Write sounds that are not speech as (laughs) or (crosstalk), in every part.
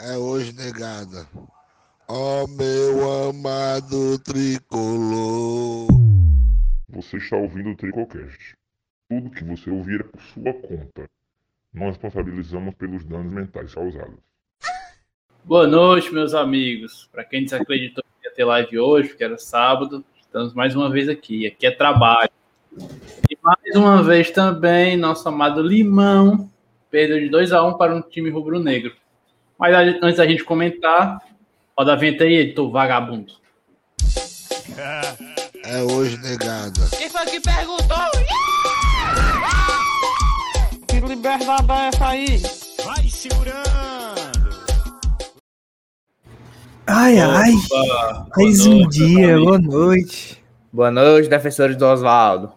é hoje negada. Ó meu amado tricolor. Você está ouvindo o Tricocast. Tudo que você ouvir é por sua conta. Não responsabilizamos pelos danos mentais causados. Boa noite, meus amigos. Para quem desacreditou que ia ter live hoje, que era sábado, estamos mais uma vez aqui. Aqui é trabalho. E mais uma vez também, nosso amado Limão perdeu de 2 a 1 para um time rubro-negro. Mas antes da gente comentar, roda a venta aí, editor vagabundo. É hoje negada. Quem foi que perguntou? Que liberdade é essa aí? Vai segurando. Ai, ai. Opa, Mais um noite, dia, boa noite. Boa noite, defensores do Oswaldo.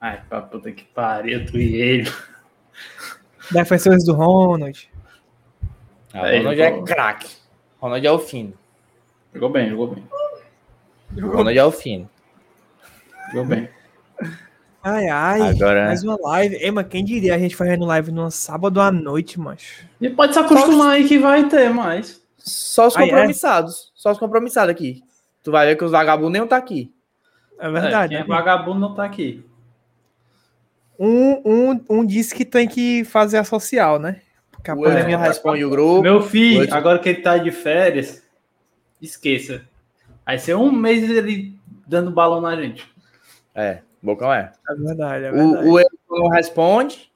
Ai, pra puta que pariu, tu e ele. Defensores do Ronald. Ah, Aí, Ronald é pô. craque. Ronald é o fino. Jogou bem, jogou bem. Ronald é o fino. Jogou bem. Ai, ai. Agora- Mais uma live. Ei, mas quem diria a gente fazendo live num sábado à noite, macho? E pode se acostumar aí que vai ter mais. Só os Ah, é? compromissados. Só os compromissados aqui. Tu vai ver que os vagabundos nem tá aqui. É É, verdade. quem é né? vagabundo não tá aqui. um, um, um disse que tem que fazer a social, né? A O tá- responde o grupo. Meu filho, Hoje- agora que ele tá de férias, esqueça. Vai ser um mês ele dando balão na gente. É, Bocão é. É verdade, é verdade. O, o não responde.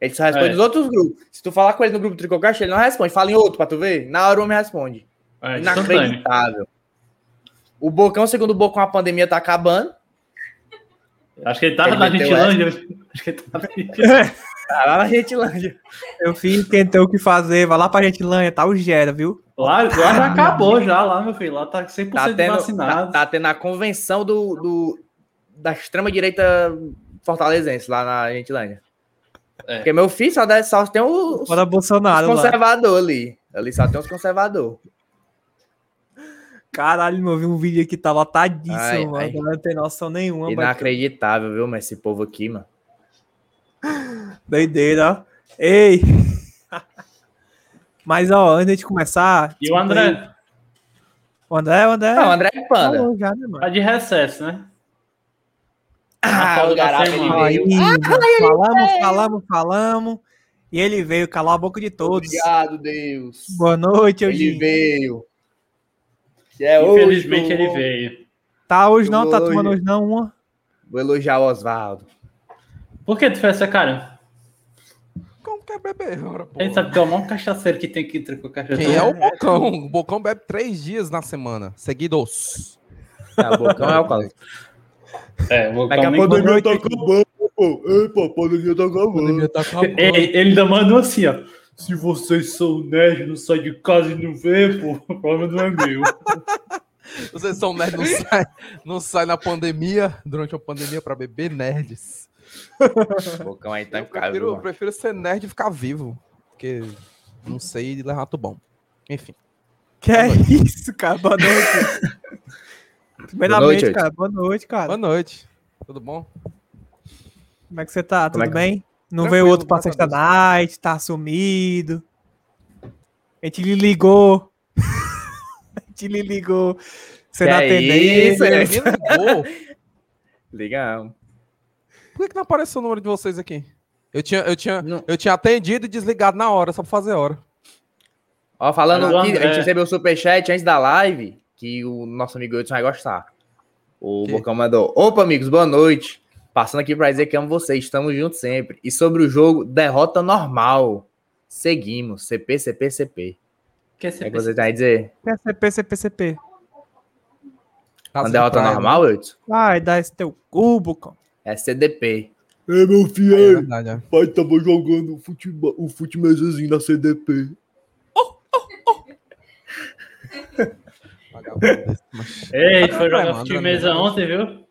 Ele só responde É. nos outros grupos. Se tu falar com ele no grupo do Tricocast, ele não responde. Fala em outro pra tu ver. Na hora o homem responde. É. Inacreditável. O Bocão, segundo o Bocão, a pandemia tá acabando. Acho que ele tava Ele na Gentilândia. Acho que ele tava na (laughs) Gentilândia. Tá lá na Gentilândia. Meu filho, quem tem o que fazer, vai lá pra Gentilândia, tá o Gera, viu? Lá, lá já acabou, já, lá, meu filho. Lá tá 100% Tá tendo, tá, vacinado. tá tendo a convenção do, do- da extrema-direita fortalezense lá na Gentilândia. É. Porque meu filho só, deve, só tem os, Fora os Bolsonaro lá. conservadores ali. Ali só tem os conservadores. Caralho, meu, eu vi um vídeo aqui, tá lotadíssimo, Ai, mano. ai. Não tem noção nenhuma. mas- Inacreditável, viu, mas esse povo aqui, mano. Doideira, ó. Ei! (laughs) Mas, ó, antes de começar... E o André O André, o André... Não, André é Panda. falou já, né, tá de recesso, né? Ah, o garapa, ele semana. Aí, veio. falamos, falamos, falamos. E ele veio calar a boca de todos. Obrigado, Deus. Boa noite, Ele Eugênio. veio. Que é hoje, Infelizmente eu ele veio. Tá hoje não, tá Hoje. tomando hoje não, uma. Vou elogiar o Oswaldo. Por que tu fez essa cara? Como que é beber, ora, gente sabe que é o maior cachaceiro que tem aqui entre o cachaceiro. Quem é o Bocão? O Bocão bebe três dias na semana, seguidos. Ah, o Bocão é o Cláudio. É, vou Daqui a eu noite. acabando, pô. Ei, pô, a pandemia tá acabando. Pandemia tá acabando. Ei, ele ainda mandou assim, ó. Se vocês são nerd, não sai de casa e não vê, pô, o problema não é meu. Vocês são nerds, não sai, não sai na pandemia, durante a pandemia pra beber nerds. (laughs) Bocão aí tá Eu prefiro, mano. prefiro ser nerd e ficar vivo, porque não sei de levar bom. Enfim. Que é isso, cara? Boa noite. Primeiramente, noite, cara, boa noite, cara. Boa noite. Tudo bom? Como é que você tá? Como Tudo é que- bem? Não Tranquilo, veio outro pra sexta night, tá sumido. A gente lhe ligou. (laughs) a gente lhe ligou. Você Que não é atendeu. isso. Me ligou. Legal. Por que, que não apareceu o número de vocês aqui? Eu tinha, eu, tinha, Não. eu tinha atendido e desligado na hora, só pra fazer hora. Ó, falando que a gente recebeu o superchat antes da live, que o nosso amigo Edson vai gostar. O Que? Bocão mandou. Opa, amigos, boa noite. Passando aqui pra dizer que amo vocês, estamos juntos sempre. E sobre o jogo, derrota normal. Seguimos. CP, CP, CP. Que ser é que você tá aí dizer? PCP, CPCP. Uma Casa de derrota praia, normal, Edson? Vai, dá esse teu cubo, cão. É CDP. Ei, meu filho? É ei. verdade, é. Pai tava jogando futebol, o futemesezinho na CDP. Vagabundo desse, mas- Ei, foi Vai, jogar André. ontem, viu?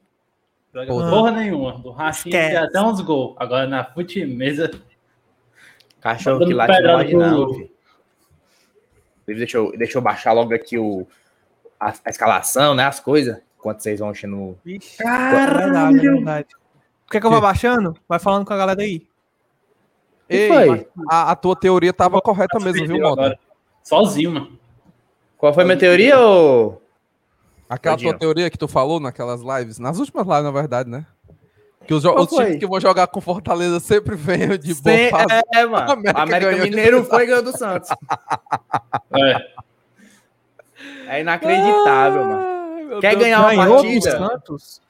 Joga Porra. porra nenhuma. Do tem Esquece. até uns gols. Agora na futimesa. Cachorro que late não pro- não. Deixa eu, deixa eu baixar logo aqui o, a, a escalação, né? As coisas. Enquanto vocês vão enchendo. É é. Por que, que eu vou abaixando? Vai falando com a galera aí. Ei, foi? a, a tua teoria tava correta mesmo, viu, Mota? Sozinho, mano. Qual foi a minha teoria, ô? Aquela Tadinho. tua teoria que tu falou naquelas lives, nas últimas lives, na verdade, né? Que os, os times que vão jogar com Fortaleza (laughs) sempre vêm de boa Sem- fase. é, mano. O América América, ganhou de Mineiro foi ganhou do Santos. É. É inacreditável, mano. Ai, meu Quer Deus ganhar uma partida? Santos?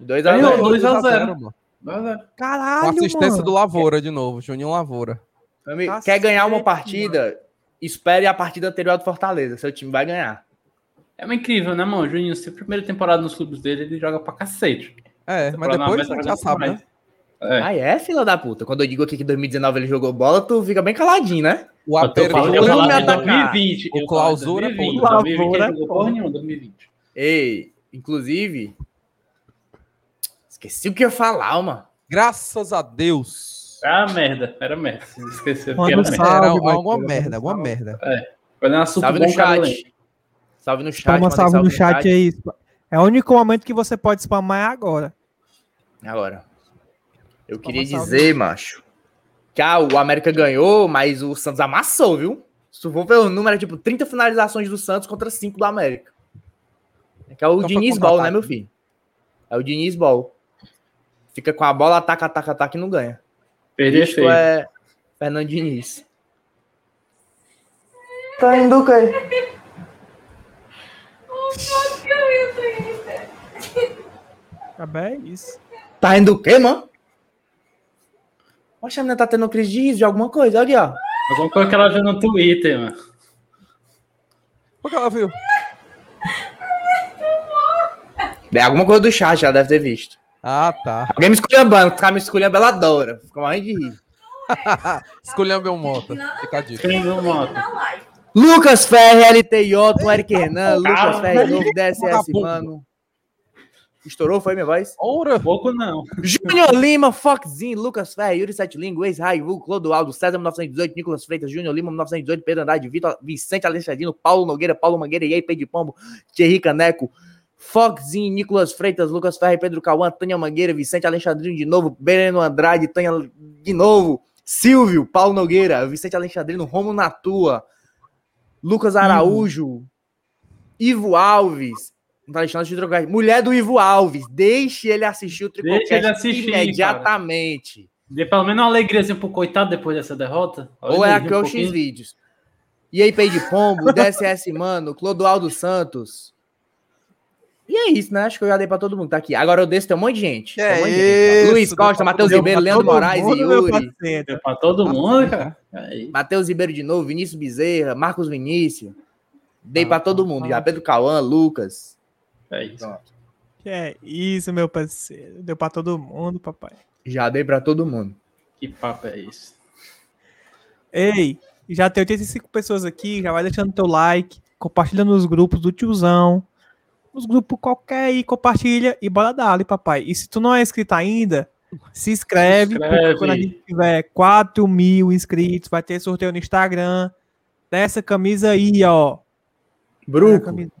2 Ganhou, a 0 dois a 2 a zero. 0, mano. É. Caralho, Com assistência mano. do Lavoura de novo, Juninho Lavoura. Amigo, Cacete, Quer ganhar uma partida? Espere a partida anterior do Fortaleza. Seu time vai ganhar. É uma incrível, né, mano? Juninho, se a primeira temporada nos clubes dele, ele joga pra cacete. É, mas na depois já sabe, demais. né? É. Ah, é, filha da puta. Quando eu digo aqui que em 2019 ele jogou bola, tu fica bem caladinho, né? O Apertura me atacar. 2020. O clausura, falava de 2020. pô. 2020 ele Clausura, jogou pô. porra nenhuma, 2020. Ei, inclusive. Esqueci o que eu ia falar, mano. Graças a Deus. Ah, merda. Era merda. Esqueceu que era merda. Era alguma merda, um alguma salve. merda. Foi na super Salve no chat. Salve no chat. Toma salve no chat aí. É o único momento que você pode spamar é agora. Agora. Eu queria salve. dizer, macho, que ah, o América ganhou, mas o Santos amassou, viu? Se tu for ver o número, é tipo 30 finalizações do Santos contra 5 do América. É que é o Então Diniz. Ball, né, meu filho? É o Diniz Ball. Fica com a bola, ataca, ataca, ataca e não ganha. Perder Isto feio. é Fernando Diniz. Tá indo o quê? É isso. Tá indo o quê, mano? Poxa, a menina tá tendo crise de riso de alguma coisa, olha aqui, ó. Alguma coisa que ela viu no Twitter, mano. O que ela viu? É alguma coisa do chat, já deve ter visto. Ah, tá. Alguém me esculhambando, ficar me escolhendo, ela adora. Fica morrendo de rir. Escolheu meu moto. Fica a dica. Lucas Ferre, LTJ, o Eric Renan, Lucas Ferre, novo DSS, mano. Estourou, foi minha voz? Ora! Pouco não. Júnior Lima, Foxzinho, Lucas Ferre, Yuri Sete Língua, ex-Raivu, Clodoaldo, César 1918, Nicolas Freitas, Júnior Lima 1918, Pedro Andrade, Vitor, Vicente Alexandrino, Paulo Nogueira, Paulo Mangueira, Iei, Pedro de Pombo, Thierry Caneco, Foxzinho, Nicolas Freitas, Lucas Ferre, Pedro Cauã, Tânia Mangueira, Vicente Alexandrino de novo, Bereno Andrade, Tânia de novo, Silvio, Paulo Nogueira, Vicente Alexandrino, Romo Natua, Lucas Araújo, Ivo Alves, não tá deixando de trocar. Mulher do Ivo Alves, deixe ele assistir o Deixa ele Tricocast assistir, imediatamente. Dê pelo menos uma alegriazinha pro coitado depois dessa derrota. Ou é aqui um o X vídeos. E aí, Pei de Pombo, (laughs) DSS Mano, Clodoaldo Santos. E é isso, né? Acho que eu já dei pra todo mundo. Tá aqui. Agora eu desço, tem um monte de gente. Tem um monte de gente. isso, Luiz Costa, Matheus Ribeiro, Leandro Moraes e mundo, Yuri. Deu pra todo mundo, cara. Aí. Matheus Ribeiro de novo, Vinícius Bezerra, Marcos Vinícius. Dei pra todo mundo. Já Pedro Cauã, Lucas. É isso. Que é isso, meu parceiro. Deu pra todo mundo, papai. Já dei pra todo mundo. Que papo é esse? Ei, já tem 85 pessoas aqui, já vai deixando teu like, compartilha nos grupos do tiozão, nos grupos qualquer aí, compartilha e bora dar papai. E se tu não é inscrito ainda, se inscreve, Se porque inscreve. quando a gente tiver 4 mil inscritos, vai ter sorteio no Instagram dessa camisa aí, ó. Bruco. camisa.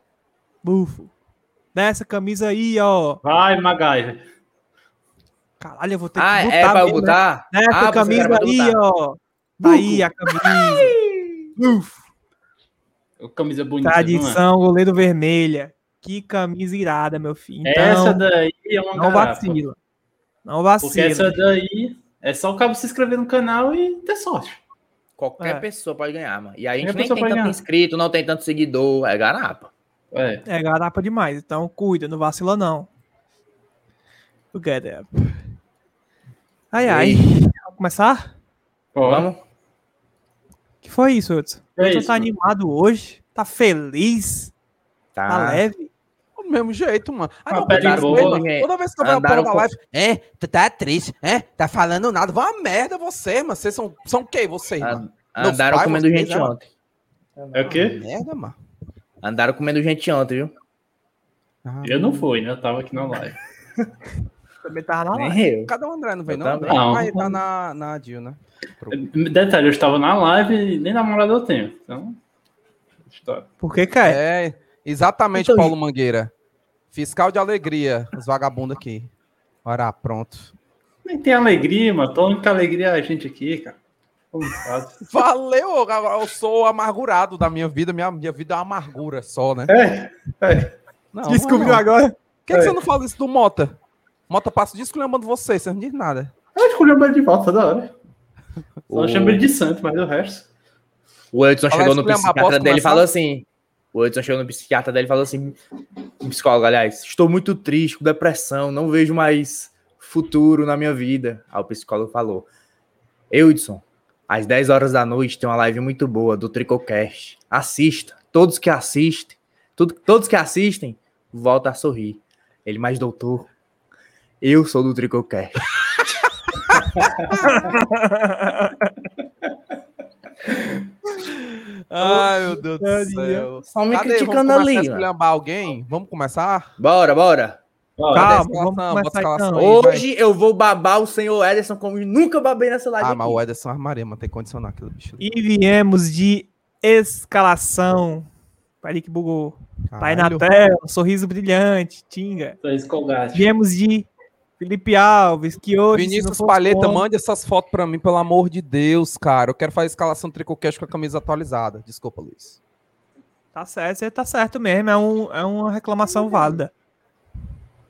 Bufo. Dessa camisa aí, ó. Vai, MacGyver. Caralho, eu vou ter Ah, que é pra eu mesmo, né? botar? Dessa Ah, camisa pra aí, botar. ó. Tá aí a camisa. Uf. Camisa bonita. não é? Tradição, goleiro vermelha. Que camisa irada, meu filho. Então, Essa daí é uma não garapa. vacila. Não Porque vacila. essa daí é só o cabo se inscrever no canal e ter sorte. Qualquer É. pessoa pode ganhar, mano. E a gente Qualquer nem tem tanto ganhar. inscrito, não tem tanto seguidor. É garapa. É. É garapa demais. Então cuida, não vacila não. Together. Ai, ai. Vamos começar? Ó, Vamos? que foi isso, Hudson? É Hudson isso, tá mano. animado hoje? Tá feliz? Tá Tá. leve? Do mesmo jeito, mano. Ah, Uma pele toda, boa. vez, toda vez que eu vejo a porra da live, é, tu tá triste, é, tá falando nada. Vai uma merda você, mano. Vocês são, são quem, vocês, mano? Andaram pais, comendo gente ontem. É o quê? Merda, mano. Andaram comendo gente ontem, viu? Ah, Eu não fui, né? Eu tava aqui na live. (laughs) Também tava na live. Cadê o André? Não veio, não? Não. Tá na, na Dil, né? Detalhe, eu estava na live e nem namorado eu tenho. Então. História. Por que, cara? É, exatamente, Então, Paulo Mangueira. Fiscal de alegria, os vagabundos aqui. Ora, pronto. Nem tem alegria, mano. Tô única alegria é a gente aqui, cara. Valeu, eu sou amargurado da minha vida. Minha, minha vida é uma amargura só, né? É, é. Não, é Descobriu não. agora? Por que, que você não fala isso do Mota? Mota passa desculhambando você, você não diz nada. Eu escolhi ele de volta toda hora. Só O- chamo ele de santo, mas o resto. O Edson chegou no psiquiatra dele e falou assim. O Edson chegou no psiquiatra dele e falou assim: um psicólogo, aliás, estou muito triste, com depressão, não vejo mais futuro na minha vida. Aí o psicólogo falou: Edson, às 10 horas da noite tem uma live muito boa do Tricocast. Assista. Todos que assistem, tudo, todos que assistem, volta a sorrir. Ele, mas doutor, eu sou do Tricocast. (laughs) (laughs) Ai, meu Deus do céu. Só me Cadê? criticando Vamos começar ali. a mano. esculhambar alguém? Vamos começar? Bora, bora. Ó, Cadê a Calma, vamos começar então. aí, vai. Hoje eu vou babar o senhor Ederson como nunca babei nessa live. Ah, aqui. mas o Ederson armaria, mas tem que condicionar aquele bicho. ali. E viemos de escalação. Peraí que bugou. Tá aí na Caralho. tela, sorriso brilhante, tinga. Viemos de Felipe Alves, que hoje. Vinícius Palheta, homem- mande essas fotos pra mim, pelo amor de Deus, cara. Eu quero fazer escalação tricocast com a camisa atualizada. Desculpa, Luiz. Tá certo, você tá certo mesmo. É, um, é uma reclamação válida.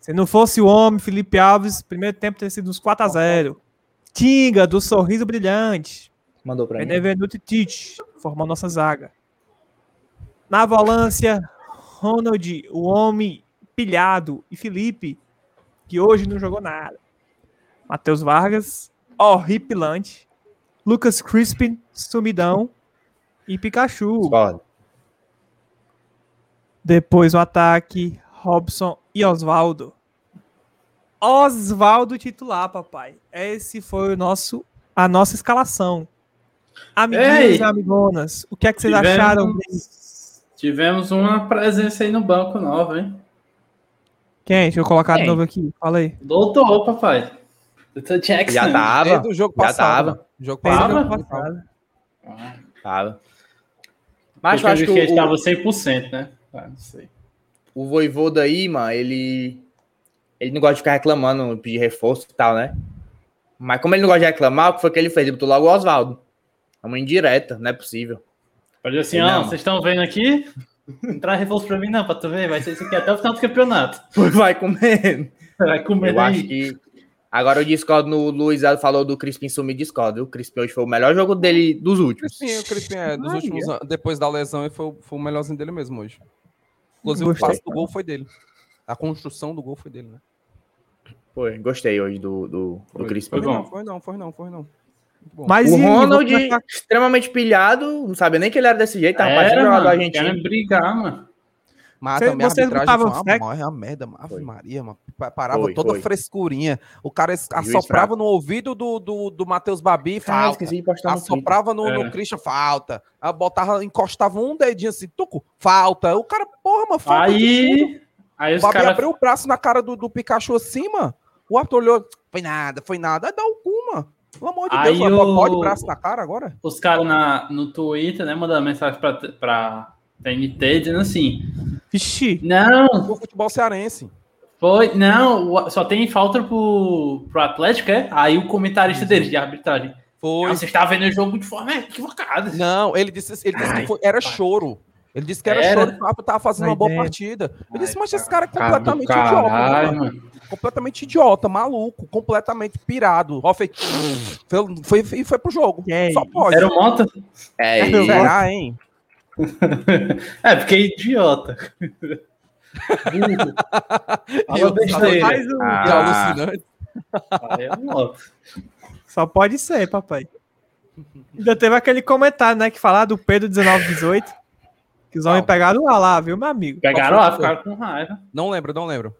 Se não fosse o homem, Felipe Alves, primeiro tempo teria sido uns 4x0. Tinga, do sorriso brilhante. Mandou pra mim. Benevenuto e Tite, formou nossa zaga. Na volância, Ronald, o homem pilhado, e Felipe, que hoje não jogou nada. Matheus Vargas, horripilante. Lucas Crispin, sumidão. E Pikachu. Depois o ataque, Robson e Oswaldo. Oswaldo titular, papai. Esse foi o nosso, a nossa escalação. Amiguinhos e amigonas, o que é que vocês Tivemos- acharam? Tivemos uma presença aí no banco nova, hein? Quem? Deixa eu colocar de Quem? novo aqui. Fala aí. Doutor, papai. Doutor Jackson. Já tava. Desde o jogo já passado. tava. O jogo passado. Tava? passado. Ah, Tava. Mas eu acho que ele o, estava 100%, né? Ah, não sei. o Voivoda aí, mano, ele. Ele não gosta de ficar reclamando, pedir reforço e tal, né? Mas como ele não gosta de reclamar, o que foi que ele fez? Ele botou logo o Oswaldo. É uma indireta, não é possível. Pode dizer assim, ó, vocês estão vendo aqui? Entrar reforço pra mim não, pra tu ver. Vai ser isso aqui até o final do campeonato. (laughs) Vai comendo. Vai comer Eu acho daí. que. Agora eu discordo no Luiz falou do Crispim sumir, discordo. O Crispim hoje foi o melhor jogo dele dos últimos. Crispim, o Crispim é, dos Ai, últimos anos, depois da lesão, ele foi, foi o melhorzinho dele mesmo hoje. Inclusive, Gostei. o passe do gol foi dele. A construção do gol foi dele, né? Foi, gostei hoje do, do, do Foi, Crispim. foi, Foi não, bom. foi não, foi não, foi não. Mas O e Ronald, começar- extremamente pilhado, não sabia nem que ele era desse jeito, tava Era, jogador mano, argentino. querem brigar, mano. Mas Cê- também a vocês arbitragem botavam foi uma, uma merda, Ave. Maria, mano. Pa- Parava Foi, toda foi. frescurinha. O cara assoprava no ouvido do, do, do Matheus Babi, Ah, falta. no Twitter. Assoprava no, no É. Christian, falta. Aí botava, encostava um dedinho assim, tuco, falta. O cara, porra, mano, falta. Aí, aí O Babi caras. abriu o braço na cara do, do Pikachu assim, mano. O árbitro olhou, foi nada, foi nada. Aí dá o cu, mano. Pelo amor de Aí Deus, o- pode braço na cara agora? Os caras na- no Twitter, né, mandando mensagem pra, pra TNT dizendo assim: Vixe, Não, O futebol cearense. foi. Não, só tem falta pro, pro Atlético, é? Aí o comentarista deles de arbitragem. Foi. Ah, você está vendo o jogo de forma equivocada. Não, ele disse, ele disse Ai, que foi- era choro. Ele disse que era, Era? choro, o Papa tava fazendo Vai uma boa dentro. partida. Eu Ai, disse, mas esse cara, é completamente idiota. caralho, mano. Completamente idiota, maluco, completamente pirado. Ó, fez- foi, foi, foi pro jogo. É Só pode. Era o Mota? É, Eu (laughs) Será, hein? É, porque é idiota. (laughs) Eu- Fala besteira. o- Que Ah, alucinante. Aí é o Mota. Só pode ser, papai. Ainda teve aquele comentário, né, que falar do Pedro 1918. Que os homens pegaram lá, lá, viu, meu amigo? Pegaram lá, ficaram com raiva. Não lembro, não lembro.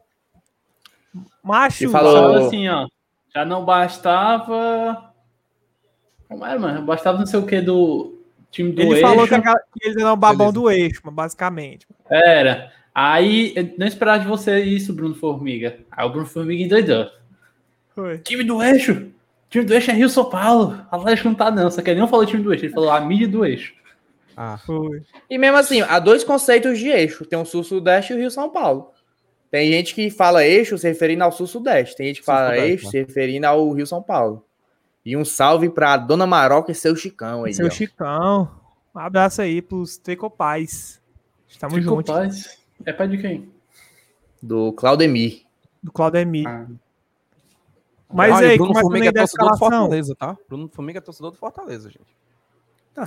Macho, E falou- assim, ó. Já não bastava. Como era, mano? Bastava não sei o que do time do ele eixo. falou que, a- que eles eram o babão Beleza. do eixo, basicamente. Era. Aí, eu não esperava de você isso, Bruno Formiga. Aí o Bruno Formiga endoidou. Foi. Time do eixo. Time do eixo é Rio São Paulo. Atlético não tá, não. Só que ele não falou time do eixo, ele falou a mídia do eixo. Ah, Foi. E mesmo assim, há dois conceitos de eixo. Tem o Sul-Sudeste e o Rio-São Paulo. Tem gente que fala eixo se referindo ao Sul-Sudeste. Tem gente que fala eixo né? se referindo ao Rio-São Paulo. E um salve pra Dona Maroca e seu Chicão aí. Seu ó. Chicão. Um abraço aí pros Tricopais. Estamos juntos. paz. É pai de quem? Do Claudemir. Do Claudemir. Ah. Mas Ah, aí, Bruno Formiga é torcedor do. Fortaleza, tá? Bruno Formiga é torcedor do Fortaleza, gente.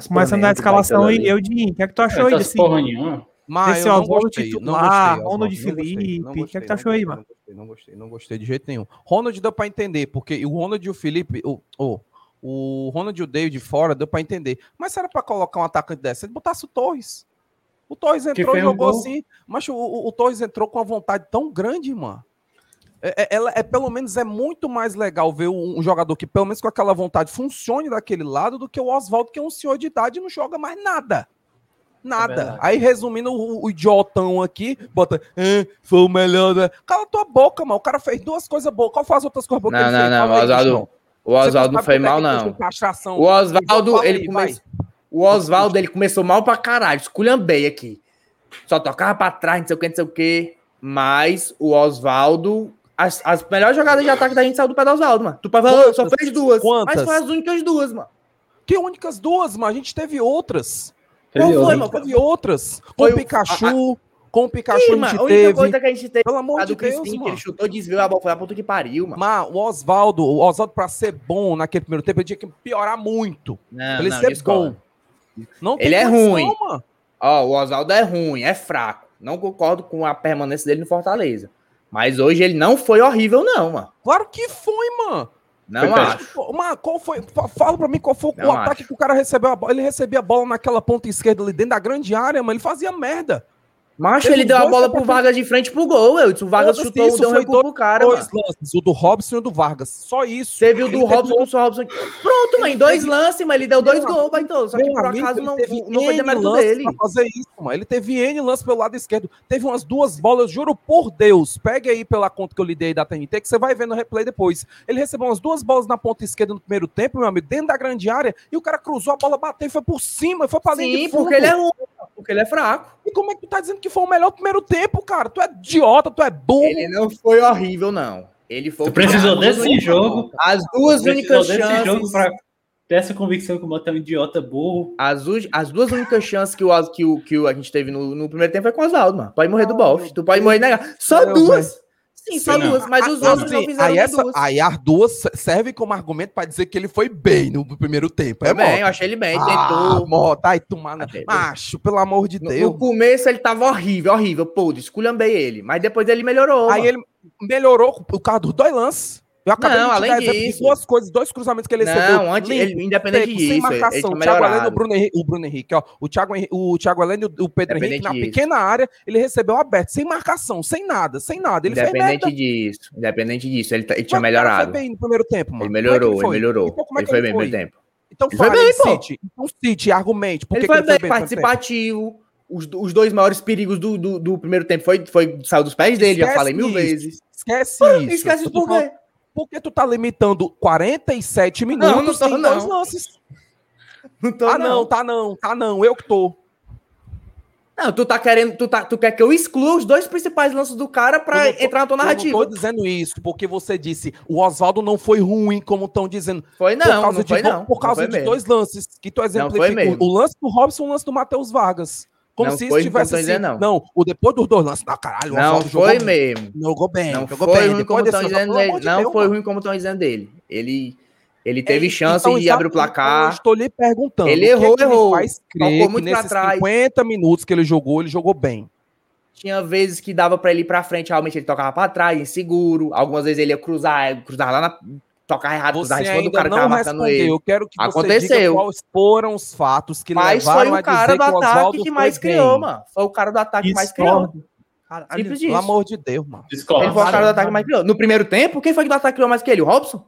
Começando da escalação aí, eu de o que é que tu achou aí Não desse, porra nenhuma. Mas Esse eu não gostei, não titular, gostei, Ronald Oswaldo, não gostei, Felipe, não o que é que tu achou aí, não mano? gostei, Não gostei, não gostei de jeito nenhum. Ronald deu pra entender, porque o Ronald e o Felipe, o, o, o Ronald e o David fora deu pra entender. Mas se era pra colocar um atacante dessa, ele botasse o Torres. O Torres entrou e um jogou gol. assim, mas o, o, o Torres entrou com uma vontade tão grande, mano. É, é- ela é pelo menos é muito mais legal ver um, um jogador que pelo menos com aquela vontade funcione daquele lado do que o Oswaldo que é um senhor de idade e não joga mais nada. Nada. verdade. Aí resumindo o, o idiotão aqui, bota, "Ah, foi o melhor, né? Cala tua boca, mano. O cara fez duas coisas boas. Qual foi as outras coisas boas que Não, ele não, fez? não. Oswaldo, o Oswaldo não sabe foi é mal, que não. O Oswaldo, ele começou. O Oswaldo, ele começou mal pra caralho. Esculhambei aqui. Só tocava pra trás, não sei o que, não sei o que. Mas o Oswaldo. As, as melhores jogadas de ataque da gente saiu do pé do Oswaldo, mano. Tu só fez duas. Quantas? Mas foi as únicas duas, mano. Que únicas duas, mano. A gente teve outras. Qual Teve foi, mano? teve outras. Com Foi o Pikachu. Com o Pikachu Ih, a mano, gente a única teve. coisa que a gente teve Pelo amor a de do Deus, Crispim, que mano. ele chutou, desviou a bola, foi a puta que pariu, mano. Mas o Oswaldo, o Oswaldo, pra ser bom naquele primeiro tempo, ele tinha que piorar muito. Não, Pra ele não, ser discordo. bom. Não Ele é ruim. mano. Ó, o Oswaldo é ruim, é fraco. Não concordo com a permanência dele no Fortaleza. Mas hoje ele não foi horrível, não, mano. Claro que foi, mano. Não Foi acho. Mano, qual foi? fa- Fala pra mim qual foi o Não ataque acho. que o cara recebeu a bola. Ele recebia a bola naquela ponta esquerda ali dentro da grande área, mano. Ele fazia merda. Macho, Teve ele deu a bola pro Vargas de frente pro gol, eu. O Vargas Foda-se chutou, isso, deu um recuo pro cara, Dois mano. lances, o do Robson e o do Vargas. Só isso. Teve o do Ele teve Robson, do Robson. Pronto, mano, dois lances, mas ele deu dois gols, então. Só que por amigo, acaso não, teve não foi demérito dele. Fazer isso, mano. Ele teve N lances pelo lado esquerdo. Teve umas duas bolas, juro por Deus. Pegue aí pela conta que eu lhe dei da TNT, que você vai ver no replay depois. Ele recebeu umas duas bolas na ponta esquerda no primeiro tempo, meu amigo, dentro da grande área, e o cara cruzou a bola, bateu e foi por cima, foi pra linha Sim, de fundo. porque ele é ruim, porque ele é fraco. E como é que tu tá dizendo que foi o melhor primeiro tempo, cara? Tu é idiota, tu é burro. Ele não foi horrível, não. Ele foi Tu o precisou desse jogo. As duas Precisou únicas desse jogo chances. pra ter essa convicção que o Mota é um idiota burro. As, as duas únicas chances que, o, que, o, que o- a gente teve no, no primeiro tempo foi com o Oswaldo, mano. Pode morrer do Ah, bofe. Tu pode morrer negar. Só Meu duas. Sim, só Não. duas. Mas os Ah, outros não sim, fizeram aí, essa, duas. aí as duas servem como argumento pra dizer que ele foi bem no primeiro tempo. É Mota. eu achei ele bem. Ah, tentou. Mota, ai. Achei bem. Macho, pelo amor de No, Deus. no começo ele tava horrível, horrível. Pô, esculhambei ele. Mas depois ele melhorou. Aí mano. ele melhorou por causa dos dois lances. Eu acabei Não, de além exemplo de disso. duas coisas, dois cruzamentos que ele recebeu. Não, antes, limpo, ele, independente seco, disso, sem ele- ele marcação. O Thiago Heleno e o. Bruno Henrique, o Bruno Henrique, ó. O Thiago, o Thiago Heleno e o Pedro Henrique, na disso. pequena área, ele recebeu aberto, sem marcação, sem nada, sem nada. Ele Independente disso, independente disso, ele, tá- ele tinha Mas melhorado. Foi bem no primeiro tempo, mano. Ele é melhorou, ele melhorou. Então, como é ele foi ele bem no primeiro tempo. Então Ele foi fale, bem, pô. cite. Então cite, argumente. Por ele foi que ele foi bem participativo. Os, os dois maiores perigos do, do, do primeiro tempo foi, foi saiu dos pés dele, já Esquece falei mil isso. vezes. Esquece Pô, isso. Esquece por quê? Por que tu tá limitando 47 minutos não tô, em dois não. lances? Não tô, ah, não. tá não, tá não. Eu que tô. Não, tu tá querendo, tu, tá, tu quer que eu exclua os dois principais lances do cara não tô- entrar na tua Eu não narrativa. tô dizendo isso, porque você disse o Oswaldo não foi ruim, como estão dizendo. Foi por não, causa não de, foi não. Por Não causa de mesmo. dois lances que tu. O, o lance do Robson e o lance do Matheus Vargas. Como Não se isso tivesse tão assim. dizendo, Não. o depois dos dois lances. Não, caralho, Não jogou foi bem. mesmo. Jogou bem, Não jogou foi bem. ruim como desse dizendo dele. de Não Deus, foi mano. ruim como estão dizendo dele. Ele, ele teve chance então, de abrir o exato, então, Eu placar. estou lhe perguntando. Ele que é errou, que errou. faz crer que muito pra nesses trás. 50 minutos que ele jogou, ele jogou bem. Tinha vezes que dava pra ele ir pra frente, realmente ele tocava pra trás, inseguro. Algumas vezes ele ia cruzar, cruzar lá na. Tocar errado, Você cruzar em cima do ainda cara não tava respondeu. ele. Eu quero que você diga Aconteceu. quais foram os fatos que Mas foi levaram o a cara dizer do que o ataque que mais foi bem. criou, mano. Foi o cara do ataque que mais criou. Caralho, Simples Pelo disso. amor de Deus, mano. Discordo. Ele foi o cara do ataque que mais criou. No primeiro tempo, quem foi que do ataque criou mais que ele? O Robson?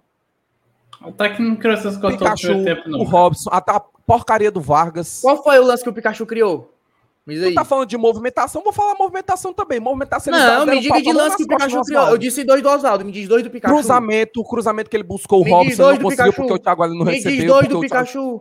O ataque não criou essas coisas todo Pikachu, o tempo, não. o Robson, a, a porcaria do Vargas. Qual foi o lance que o Pikachu criou? Tu tá falando de movimentação, vou falar movimentação também. Movimentação Não, me diga de lance que o Pikachu criou. Eu disse dois do Oswaldo, me diz dois do Pikachu. Cruzamento, o cruzamento que ele buscou, o Robson não conseguiu Pikachu. porque o Thiago ali não Me diz recebeu. dois porque do o Thiago- Pikachu.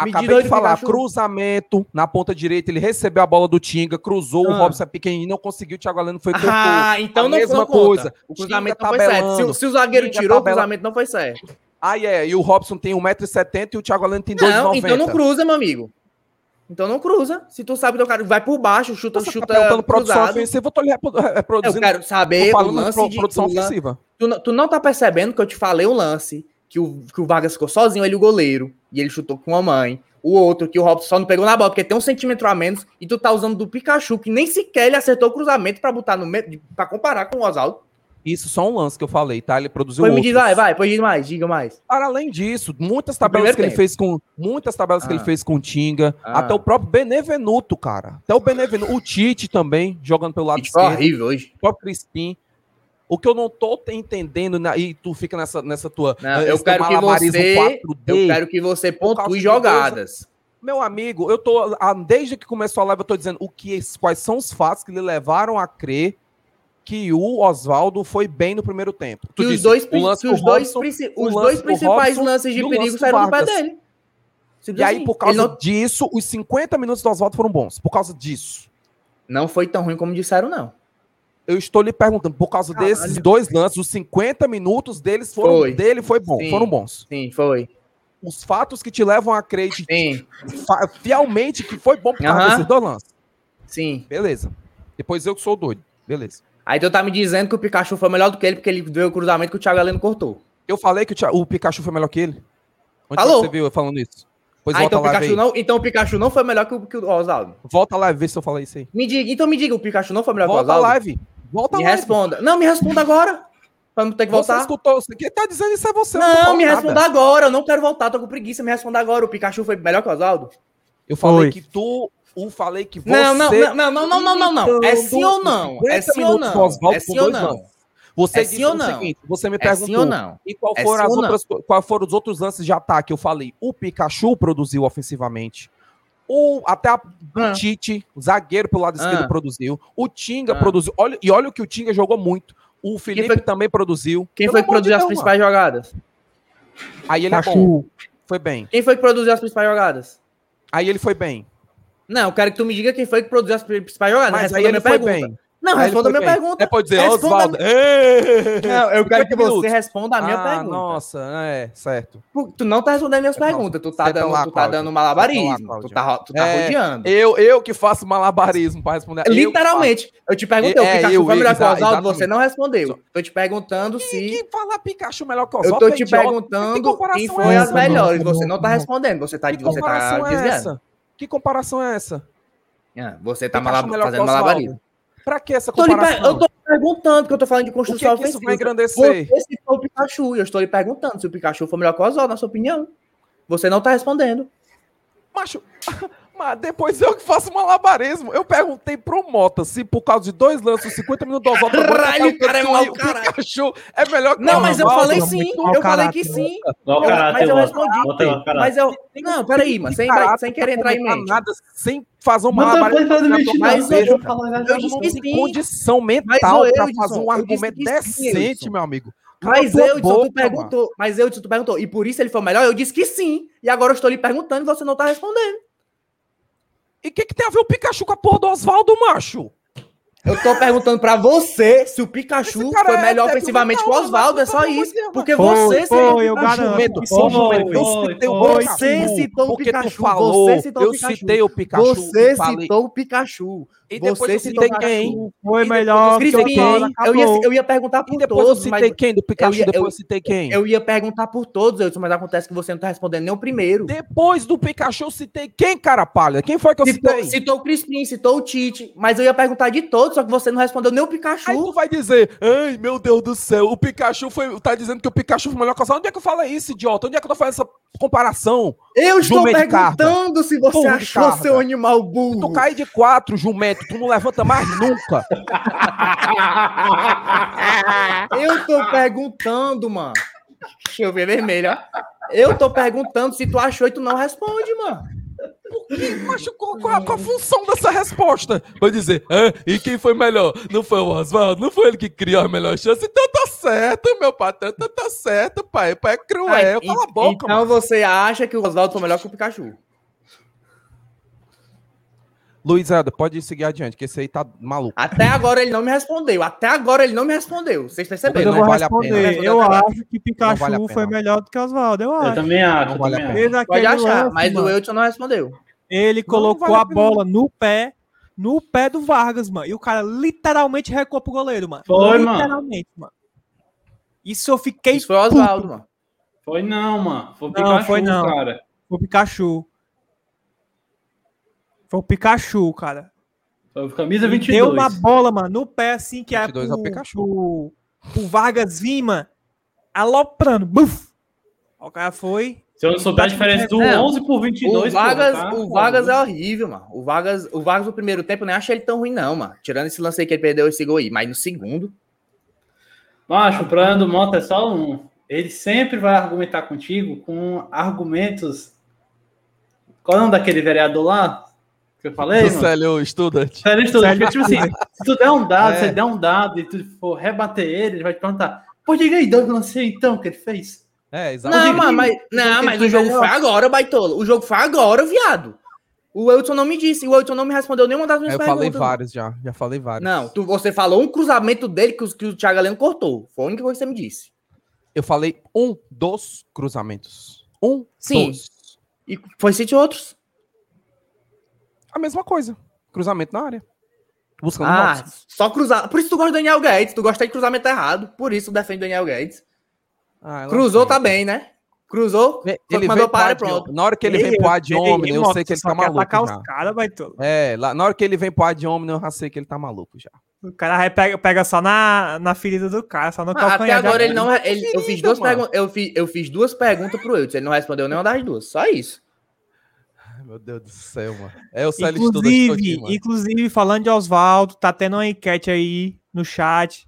Me diz Acabei dois de falar, Pikachu. cruzamento na ponta direita, ele recebeu a bola do Tinga, cruzou, o Ah. Robson é pequenininho, não conseguiu, o Thiago Aleno foi cortou. Ah, então A não mesma foi coisa. O cruzamento Tinga não foi certo. Se, se o zagueiro Tinga tirou, o cruzamento não foi certo. Ah, é. E o Robson tem 1,70m e o Thiago Heleno tem 2,90m. Não, então não cruza, meu amigo. Então não cruza. Se tu sabe que o cara vai por baixo, chuta, Você chuta tá perguntando produção ofensiva, eu tô lhe repo- Eu reproduzindo. quero saber o lance pro- de produção tu, ofensiva. tu, não- tu não tá percebendo que eu te falei o lance que o, que o Vargas ficou sozinho, ele o goleiro, e ele chutou com a mãe. O outro, que o Robson só não pegou na bola, porque tem um centímetro a menos, e tu tá usando do Pikachu, que nem sequer ele acertou o cruzamento pra botar no meio, pra comparar com o Oswaldo. Isso só um lance que eu falei, tá? Ele produziu Pois me diz, vai, vai, pois diz mais, diga mais. Para além disso, muitas tabelas que ele tempo. fez com muitas tabelas que Ah. ele fez com o Tinga, Ah. até o próprio Benevenuto, cara. Até o Benevenuto, o Tite também jogando pelo lado foi esquerdo, horrível hoje. o próprio Crispim. O que eu não tô te- entendendo, né, e tu fica nessa, nessa tua. Não, eh, eu quero que você, 4D. eu quero que você pontue jogadas. Meu amigo, eu tô. ah, Desde que começou a live, eu tô dizendo o que, quais são os fatos que lhe levaram a crer que o Oswaldo foi bem no primeiro tempo. Que os disse, dois, o lance os dois, Robson, princi- o os lance dois principais Robson lances e de perigo lance saíram do pé dele. E aí, assim. por causa não, disso, os 50 minutos do Oswaldo foram bons. Por causa disso. não foi tão ruim como disseram, não. Eu estou lhe perguntando, por causa Caralho. desses dois lances, os 50 minutos deles foram, Foi. dele foi bom, Sim. foram bons. Sim, foi. Os fatos que te levam a crer Sim, fielmente que foi bom por causa Aham. desses dois lances. sim. Beleza. Depois eu que sou doido. Beleza. Aí tu tá me dizendo que o Pikachu foi melhor do que ele, porque ele deu o cruzamento que o Thiago Heleno cortou. Eu falei que o, o Pikachu foi melhor que ele? Onde Falou. você viu eu falando isso? Pois Ah, volta então o, Pikachu não, então o Pikachu não foi melhor que o, que o Oswaldo. Volta lá e vê se eu falei isso aí. Me diga, então me diga, o Pikachu não foi melhor Volta que o a Oswaldo? live. Volta Me a live. responda. Não, me responda agora. Pra não ter que Você voltar. escutou? Quem tá dizendo isso é você. Não, falo me nada. responda agora. Eu não quero voltar, tô com preguiça. Me responda agora. O Pikachu foi melhor que o Oswaldo? Eu falei Foi. que tu eu falei que você. Não, não, não, não, não, não, não, não. É sim ou não. É sim ou não. É, é sim ou não. Você é disse sim ou não? Seguinte, você me é perguntou. Sim ou não? E qual é foram as outras, não? qual foram os outros lances de ataque? Eu falei, o Pikachu produziu ofensivamente. O, até a, ah. o Tite, o zagueiro pelo lado ah. esquerdo, produziu. O Tinga ah. produziu. Olha, e olha o que o Tinga jogou muito. O Felipe foi, também produziu. Quem Pelo foi que produziu as principais jogadas? Aí ele é bom. Foi bem. Quem foi que produziu as principais jogadas? Aí ele foi bem. Não, eu quero que tu me diga quem foi que produziu as principais jogadas. Mas Responda aí a ele minha foi pergunta. bem. Não, Aí responda a minha bem. pergunta. É pra dizer, Oswaldo. Ê! Não, eu quero 50 que você minutos. responda a minha ah, pergunta. Nossa, é, certo. Tu não tá respondendo minhas lá. perguntas. Tu tá Senta dando, lá, tu tá Cláudio. dando Senta malabarismo. lá, tu tá, tu tá É, rodeando. Eu, eu que faço malabarismo pra responder. Eu que Literalmente. Eu te perguntei, É, o Pikachu eu- foi melhor que o Oswaldo? Você não respondeu. Tô te perguntando se... Quem fala Pikachu melhor que o Eu Oswaldo tô é te perguntando comparação quem é foi as essa? melhores. Você não, tá respondendo. Você tá, você tá é desviando. Que comparação é essa? Ah, Você tá Pikachu malab- que fazendo malabarismo. Pra que essa comparação? Eu tô perguntando, porque eu tô falando de O que, construção que isso vai engrandecer? Você citou o Pikachu e eu estou lhe perguntando se o Pikachu foi melhor que o Oswaldo, na sua opinião. Você não tá respondendo. Macho, (laughs) mas depois eu que faço malabarismo. Eu perguntei pro Mota se por causa de dois lances, 50 minutos do Oswaldo, Caralho, cara é que mau caralho. É melhor que Não, mas eu falei muito sim. Eu falei que sim. Mas eu respondi. Mas eu. Não, peraí, mano. Sem, sem querer entrar em mente. nada, sem fazer um Mas eu malabarismo. mas eu- não que tenho sim. condição Mas, mental pra fazer um argumento decente, meu amigo. Mas eu, Edson, boca, tu perguntou. Mas eu, Edson, tu perguntou. E por isso ele foi o melhor? Eu disse que sim. E agora eu estou lhe perguntando e você não tá respondendo. E o que, que tem a ver o Pikachu com a porra do Oswaldo, macho? Eu tô perguntando pra você se o Pikachu foi é melhor débil ofensivamente que o Oswaldo. É só isso. Porque Foi, você foi, o eu Pikachu. garanto. Sim, foi, foi, citei o foi. Pikachu. Você citou o porque Pikachu, tu falou, você citou o eu Pikachu. citei o Pikachu. Você citou o Pikachu. E depois você eu citou citei o quem? Foi melhor depois que eu o Oswaldo, eu ia, eu ia perguntar E por depois todos, eu citei quem do Pikachu, eu ia- depois eu- eu citei quem? eu ia perguntar por todos, Edson, mas acontece que você não tá respondendo nem o primeiro. Depois do Pikachu, eu citei quem, cara pálida? Quem foi que eu Citou, citei? citou o Crispim, citou o Tite, mas eu ia perguntar de todos, só que você não respondeu nem o Pikachu. Aí tu vai dizer, ai meu Deus do céu, o Pikachu foi. Tá dizendo que o Pikachu foi melhor que o. Onde é que eu falei isso, idiota? Onde é que eu tô fazendo essa comparação? eu estou perguntando se você de achou seu animal Tu burro. cai de quatro, jumento, tu não levanta mais nunca. (laughs) Eu tô perguntando, mano. Deixa eu ver vermelho, ó. Eu tô perguntando se tu achou e tu não responde, mano. Mas qual, qual, qual a função dessa resposta? Vai dizer, "Ah, e quem foi melhor? Não foi o Oswaldo? Não foi ele que criou a melhor chance? Então tá certo, meu patrão, então tá certo, pai. Pai é cruel, Ai, cala a e- boca, então mano. você acha que o Oswaldo foi melhor que o Pikachu? Luiz Helder, pode seguir adiante, que esse aí tá maluco. Até agora ele não me respondeu. Até agora ele não me respondeu. Vocês perceberam? eu né? vou vale a responder. pena. Não Eu acho que Pikachu vale pena. foi melhor do que Oswaldo. Eu Eu acho. também acho. Não eu vale a também pena. Pode achar, lance, mas mano. o Wilton não respondeu. Ele colocou vale a a bola no pé, no pé do Vargas, mano. E o cara literalmente recuou pro goleiro, mano. Foi, mano. literalmente, mano. Isso eu fiquei. Isso foi o Oswaldo, mano. Foi não, mano. Foi o Não, Pikachu, foi não. cara. Foi o Pikachu. Foi o Pikachu, cara. Foi o camisa Ele 22. Deu uma bola, mano, no pé, assim, que é 22 é o pro, Pikachu. pro, pro Vargas vir, mano. Aloprando. Buf! O cara foi. Se eu não souber a diferença do Não. 11 por 22, O Vargas, porra, tá? o Vargas é horrível, mano. O Vargas, o Vargas no primeiro tempo eu nem achei ele tão ruim, não, mano. Tirando esse lance aí que ele perdeu esse gol aí. Mas no segundo. Macho, o problema do Mota é só um. Ele sempre vai argumentar contigo com argumentos. Qual é o nome daquele vereador lá? Que eu falei, Do? Célio Student. Sério, isso tudo. Sério, Porque, tipo assim, se tu der um dado, É. se der um dado e tu for rebater ele, ele vai te perguntar: pô, diga aí, dois lance então que ele fez. É, Não, exatamente. mas, mas- não, mas o jogo foi agora, Baitolo. O jogo foi agora, viado. O Elton não me disse. O Elton não me respondeu nenhuma das minhas Eu perguntas. falei vários já, já falei vários. Não, tu, você falou um cruzamento dele que, que o Thiago Heleno cortou. Foi a única coisa que você me disse. Eu falei um dos cruzamentos. Um Sim. dos. E foi sete outros. A mesma coisa. Cruzamento na área. Buscando Ah, só cruzar. Por isso tu gosta do Daniel Guedes. Tu gosta de cruzamento errado. Por isso tu defende o Daniel Guedes. Ah, Cruzou, sei. tá bem, né? Cruzou, Ele mandou para e pronto. Na hora que ele vem pro ad hominem, eu sei que ele tá maluco atacar já. os. É, lá, na hora que ele vem pro ad hominem, eu já sei que ele tá maluco já. O cara pega, pega só na, na ferida do cara, só no Ah, até calcanhar. agora já- ele não. Ele, eu, fiz duas eu, fiz, eu fiz duas perguntas pro Eudes. Ele não respondeu nenhuma das duas. Só isso. Meu Deus do céu, mano. É o Célio Inclusive, mano. inclusive, falando de Oswaldo, tá tendo uma enquete aí no chat.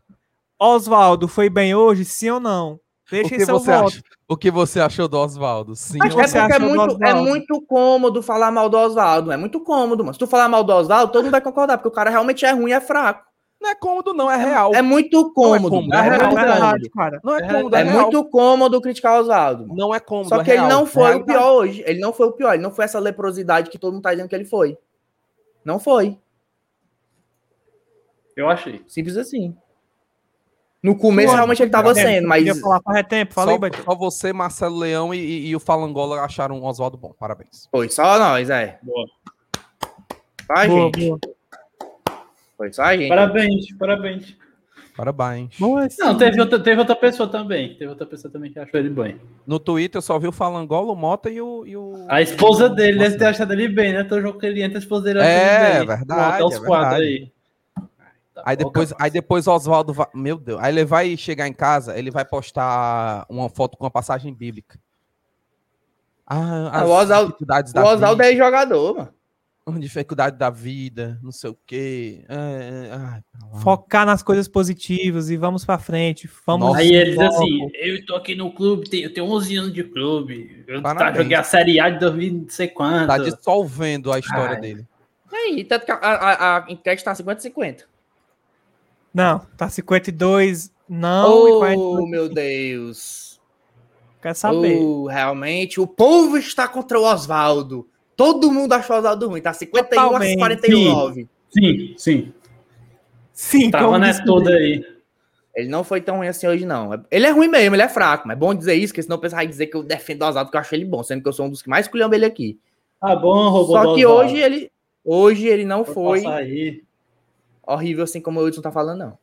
Oswaldo, foi bem hoje, sim ou não? O Deixa que, seu você voto. ach- o que você achou do Oswaldo? Sim Mas ou é não? porque é muito, é muito cômodo falar mal do Oswaldo. É muito cômodo, mano. Se tu falar mal do Oswaldo, todo mundo vai concordar, porque o cara realmente é ruim, é fraco. Não é cômodo, não, é real. É muito cômodo. cômodo, É, é muito real, É verdade, cômodo. cara. Não é cômodo, É é, real. muito cômodo criticar o Oswaldo. mano. Não é cômodo, Só é que ele não foi o pior hoje. Ele não foi o pior. Ele não foi essa leprosidade que todo mundo tá dizendo que ele foi. Não foi. Eu achei. Simples assim. No começo, Ué, realmente ele tava É, sendo, mas. Falar faz tempo, falei, Só, Baitolo. só você, Marcelo Leão e, e- e o Falangola acharam o Oswaldo bom. Parabéns. Foi só nós, é. Boa. A Boa, gente. boa. Foi só a gente. Parabéns, parabéns. Parabéns. Boa, sim. Não, teve outra, teve outra pessoa também. Teve outra pessoa também que achou ele bem. No Twitter eu só vi o Falangola, o Mota e o. E o... A esposa dele deve ter achado ele bem, né? Todo jogo que ele entra, a esposa dele É, bem. verdade, Até os é quatro verdade. aí. Tá Aí bom, depois, aí depois o Oswaldo vai. Meu Deus. Aí ele vai chegar em casa, ele vai postar uma foto com a passagem bíblica. Ah, Ah, as o Oswaldo- é jogador, mano. Dificuldade da vida, não sei o quê. É, é, ai. Focar nas coisas positivas e vamos pra frente. Vamos Nossa, Aí ele diz logo. assim: Eu tô aqui no clube, tenho- eu tenho 11 anos de clube. Eu tá, Parabéns. joguei a Série A de 2000, não sei quanto. Tá dissolvendo a história Ai. dele. E aí, tanto que a, a, a enquete tá 50-50. Não, tá 52 não e Oh, 42 meu Deus. quer saber. Oh, realmente, o povo está contra o Oswaldo. Todo mundo achou o Oswaldo ruim. Tá 51 a Totalmente. 49. Sim, sim. Sim, Tava nessa toda aí. Ele não foi tão ruim assim hoje, não. Ele é ruim mesmo, ele é fraco. Mas é bom dizer isso, porque senão o pessoal vai dizer que eu defendo o Oswaldo, porque eu acho ele bom, sendo que eu sou um dos que mais culhamba ele aqui. Tá bom, robô Só do que Oswaldo. hoje ele, hoje ele não Eu foi horrível assim como o Wilson tá falando, não.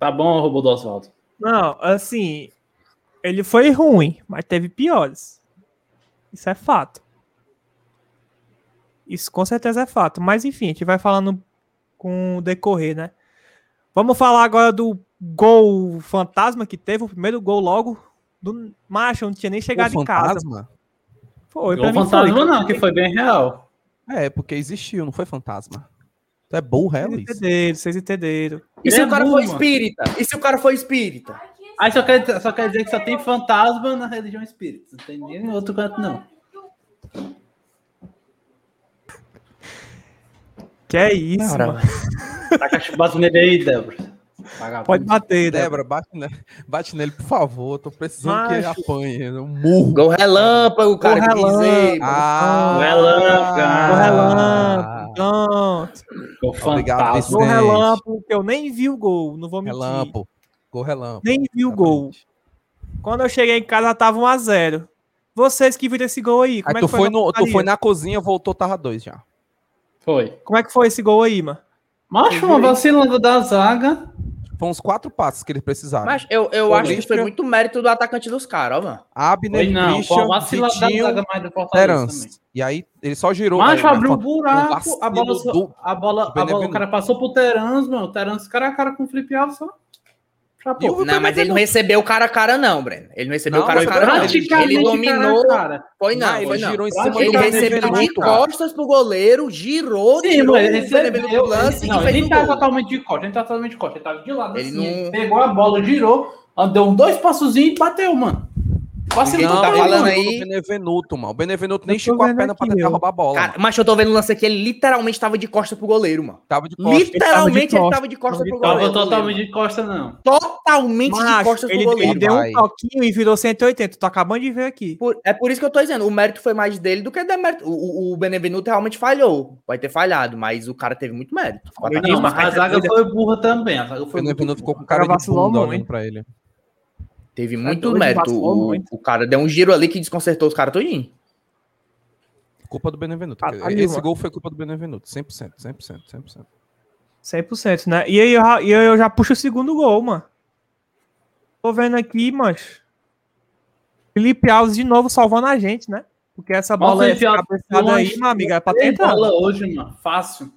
Tá bom, robô do Oswaldo. Não, assim, ele foi ruim, mas teve piores. Isso é fato. Isso com certeza é fato. Mas enfim, a gente vai falando com o decorrer, né? Vamos falar agora do gol fantasma que teve, o primeiro gol logo do Macho, não tinha nem chegado em casa. fantasma? Foi, Gol pra mim fantasma foi. não, que foi bem real. É, porque existiu, não foi fantasma. Tu é burro, é, Vocês Luiz? entenderam, vocês entenderam. E se Ele o é cara for mano. espírita? E se o cara for espírita? Aí só quer, só quer dizer que só tem fantasma na religião espírita. Não tem nem outro canto, não. Que é isso, Cara, mano. Taca a chibata nele aí, Débora. Vagabundo. Pode bater, né? Débora, bate, ne- bate nele, por favor. Tô precisando que ele Macho. apanhe. Um murro. Gol relâmpago, cara. Gol mano. Ah, relâmpago. Gol relâmpago. Pronto. Gol relâmpago, que eu nem vi o gol, não vou mentir. Relâmpago. Gol relâmpago. Nem vi o gol. Quando eu cheguei em casa, tava 1x0. Vocês que viram esse gol aí, como Aí é tu que foi, no, tu foi na cozinha, voltou, tava dois já. Foi. Como é que foi esse gol aí, mano? Macho, uma vacilando da zaga. Foi uns quatro passos que eles precisaram. Mas eu, eu Foi acho que Christian. foi muito mérito do atacante dos caras, ó, mano. Abner, Foi não. Foi Christian, uma vacilada da Vitinho, zaga mais do Fortaleza. E aí ele só girou. Macho, aí, abriu um buraco, vacilo a bola, do- a bola, a bola, o cara passou pro Terans, mano. O Terans cara a cara com o Felipe Alves só. O Não, mas ele não recebeu cara a cara, não, Breno. Ele não recebeu Não, cara a foi cara, não. Ele dominou. cara a cara. Foi não, Não, foi ele não. girou em cima Ele recebeu de costas pro goleiro, girou, Sim, tirou mas ele o recebeu. do lance Não, ele o tá totalmente de costa, ele tá totalmente de costa. Ele tava de lado Ele assim. não- pegou a bola, girou, deu um dois passozinhos e bateu, mano. Vacilou Ninguém tá falando aí- O Benevenuto, mano. O Benevenuto nem Eu esticou a perna pra tentar meu. roubar a bola. Cara, mas eu tô vendo o lance aqui, ele literalmente tava de costas pro goleiro, mano. Tava de costas. Literalmente Ele ele tava tava de de costas Tava de pro Tava goleiro. totalmente de costa, não. Totalmente de Macho, costas pro ele, goleiro. ele deu vai. um toquinho e virou 180. Tô acabando de ver aqui. Por- é por isso que eu tô dizendo, o mérito foi mais dele do que demérito. O, o, o Benevenuto realmente falhou. Pode ter falhado, mas o cara teve muito mérito. O Eu Não, mas a zaga foi burra também. A zaga O foi muito Benevenuto ficou com cara cara de vacilou bunda olhando pra ele. Teve Tá muito mérito. O, muito. o cara deu um giro ali que desconcertou os caras todinho. Culpa do Benevenuto. Ah, ali, Esse mano. gol foi culpa do Benevenuto. 100%, 100%, 100%. 100%, né? E aí eu, já- e aí eu já puxo o segundo gol, mano. Tô vendo aqui, mas Felipe Alves de novo salvando a gente, né? Porque essa Mas bola é Felipe Alves cabeçada aí, meu amigo, é pra Três tentar. bolas hoje, mano. Fácil.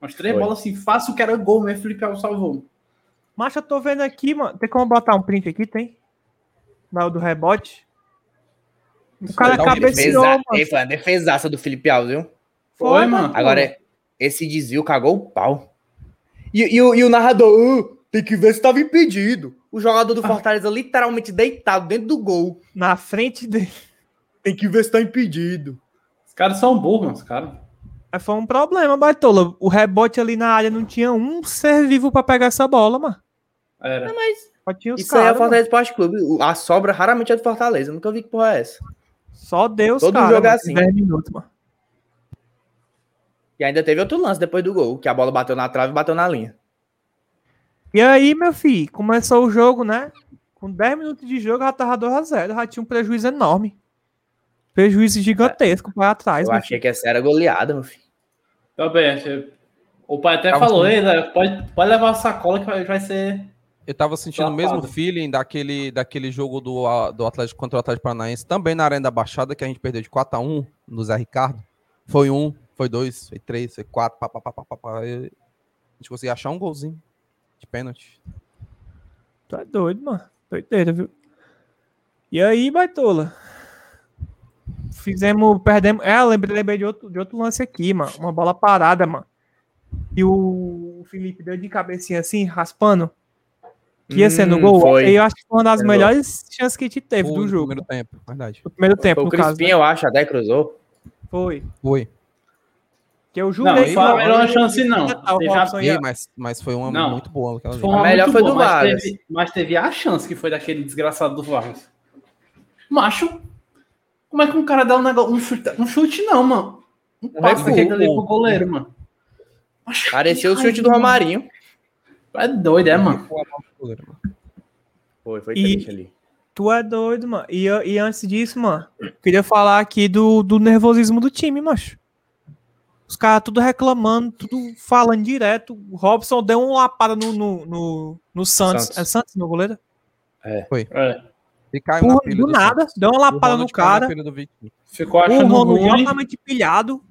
Umas três bolas assim, fácil que era gol mesmo. Felipe Alves salvou. Mas eu tô vendo aqui, mano. Tem como botar um print aqui, tem? Na do rebote. O cara um cabeceou, Defesa, mano. Foi a defesaça do Felipe Alves, viu? Foi, mano. Agora, esse desvio cagou o pau. E, e o, e o narrador, "Ah, tem que ver se tava impedido. O jogador Ah. do Fortaleza literalmente deitado dentro do gol. Na frente dele. Tem que ver se tá impedido. Os caras são burros, mano. Os caras. Mas foi um problema, Baitola. O rebote ali na área não tinha um ser vivo pra pegar essa bola, mano. Era. Só tinha os Isso aí é o. Fortaleza Esporte Clube. A sobra raramente é do Fortaleza. Eu nunca vi que porra é essa. Só Deus, Todo cara. jogo é assim. 10 minutos, mano. E ainda teve outro lance depois do gol, que a bola bateu na trave e bateu na linha. E aí, meu filho, começou o jogo, né? Com 10 minutos de jogo, já tava 2x0. Já tinha um prejuízo enorme. Prejuízo gigantesco para trás, Eu achei que essa era goleada, meu filho. Também, achei. O pai até Tava falou, Zé, pode, pode levar a sacola que vai, vai ser. Eu tava sentindo o mesmo feeling daquele, daquele jogo do, a- do Atlético contra o Atlético Paranaense, também na Arena da Baixada, que a gente perdeu de 4x1 no Zé Ricardo. Foi um, foi dois, foi três, foi quatro, pá, pá, pá, pá, pá, pá. A gente conseguiu achar um golzinho de pênalti. Tu é doido, mano. Doideira, viu? E aí, Baitola? Fizemos, perdemos. É, lembrei, lembrei de, outro, de outro lance aqui, mano. Uma bola parada, mano. E o Felipe deu de cabecinha assim, raspando. Que ia ser no Hum, gol. foi. E eu acho que foi uma das melhores chances que a gente teve Foi do no jogo. primeiro tempo, verdade. No primeiro tempo, Foi o no caso. Crispim, né? eu acho, até cruzou. Foi. Foi. Que eu jurei não que foi a melhor chance, não. Teve a- mas, mas foi uma Não. muito boa aquela Foi vez. uma melhor foi boa, do mas Vargas. teve, mas teve a chance que foi daquele desgraçado do Vargas. Macho, como é que um cara dá um negócio, um chute, um chute não, mano. Um passe recuo, daquele ali pro goleiro, mano. Macho, Pareceu o chute do Romarinho. É doido, é, mano. Foi, foi E- triste ali. Tu é doido, mano. E, e antes disso, mano, queria falar aqui do, do nervosismo do time, macho. Os caras tudo reclamando, tudo falando direto. O Robson deu uma lapada no, no, no, no Santos. Santos. É Santos, meu goleiro? É. E caiu na Porra, pilha do nada, Santos. deu uma O lapada no na cara. do. Ficou O achando Ronald ruim. totalmente pilhado.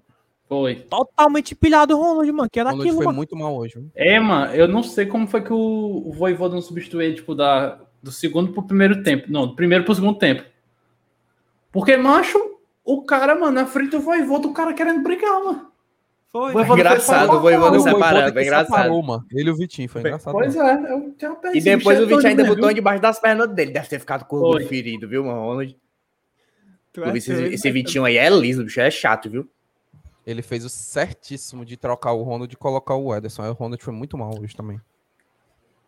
Foi. Totalmente pilhado o Ronald, mano. Que era Ronald aquilo, foi mano. muito mal hoje. viu? É, mano, eu não sei como foi que o, o Voivoda não substituiu, tipo, da, do segundo pro primeiro tempo. Não, do primeiro pro segundo tempo. Porque, macho, o cara, mano, na frente do Voivoda, o cara querendo brigar, mano. Foi. Voivoda foi Engraçado, pra o Voivoda fora. O Voivoda separado, que é engraçado. separou, mano. Ele e o Vitinho, foi engraçado. Pois é, eu tenho E depois o Vitinho ainda botou debaixo das pernas dele. Deve ter ficado com o Foi. ferido, viu, mano? Ronald? Tu é Esse, esse mano. Vitinho aí é liso, o bicho é chato, viu? Ele fez o certíssimo de trocar o Ronald e colocar o Ederson. Aí o Ronald foi muito mal hoje também.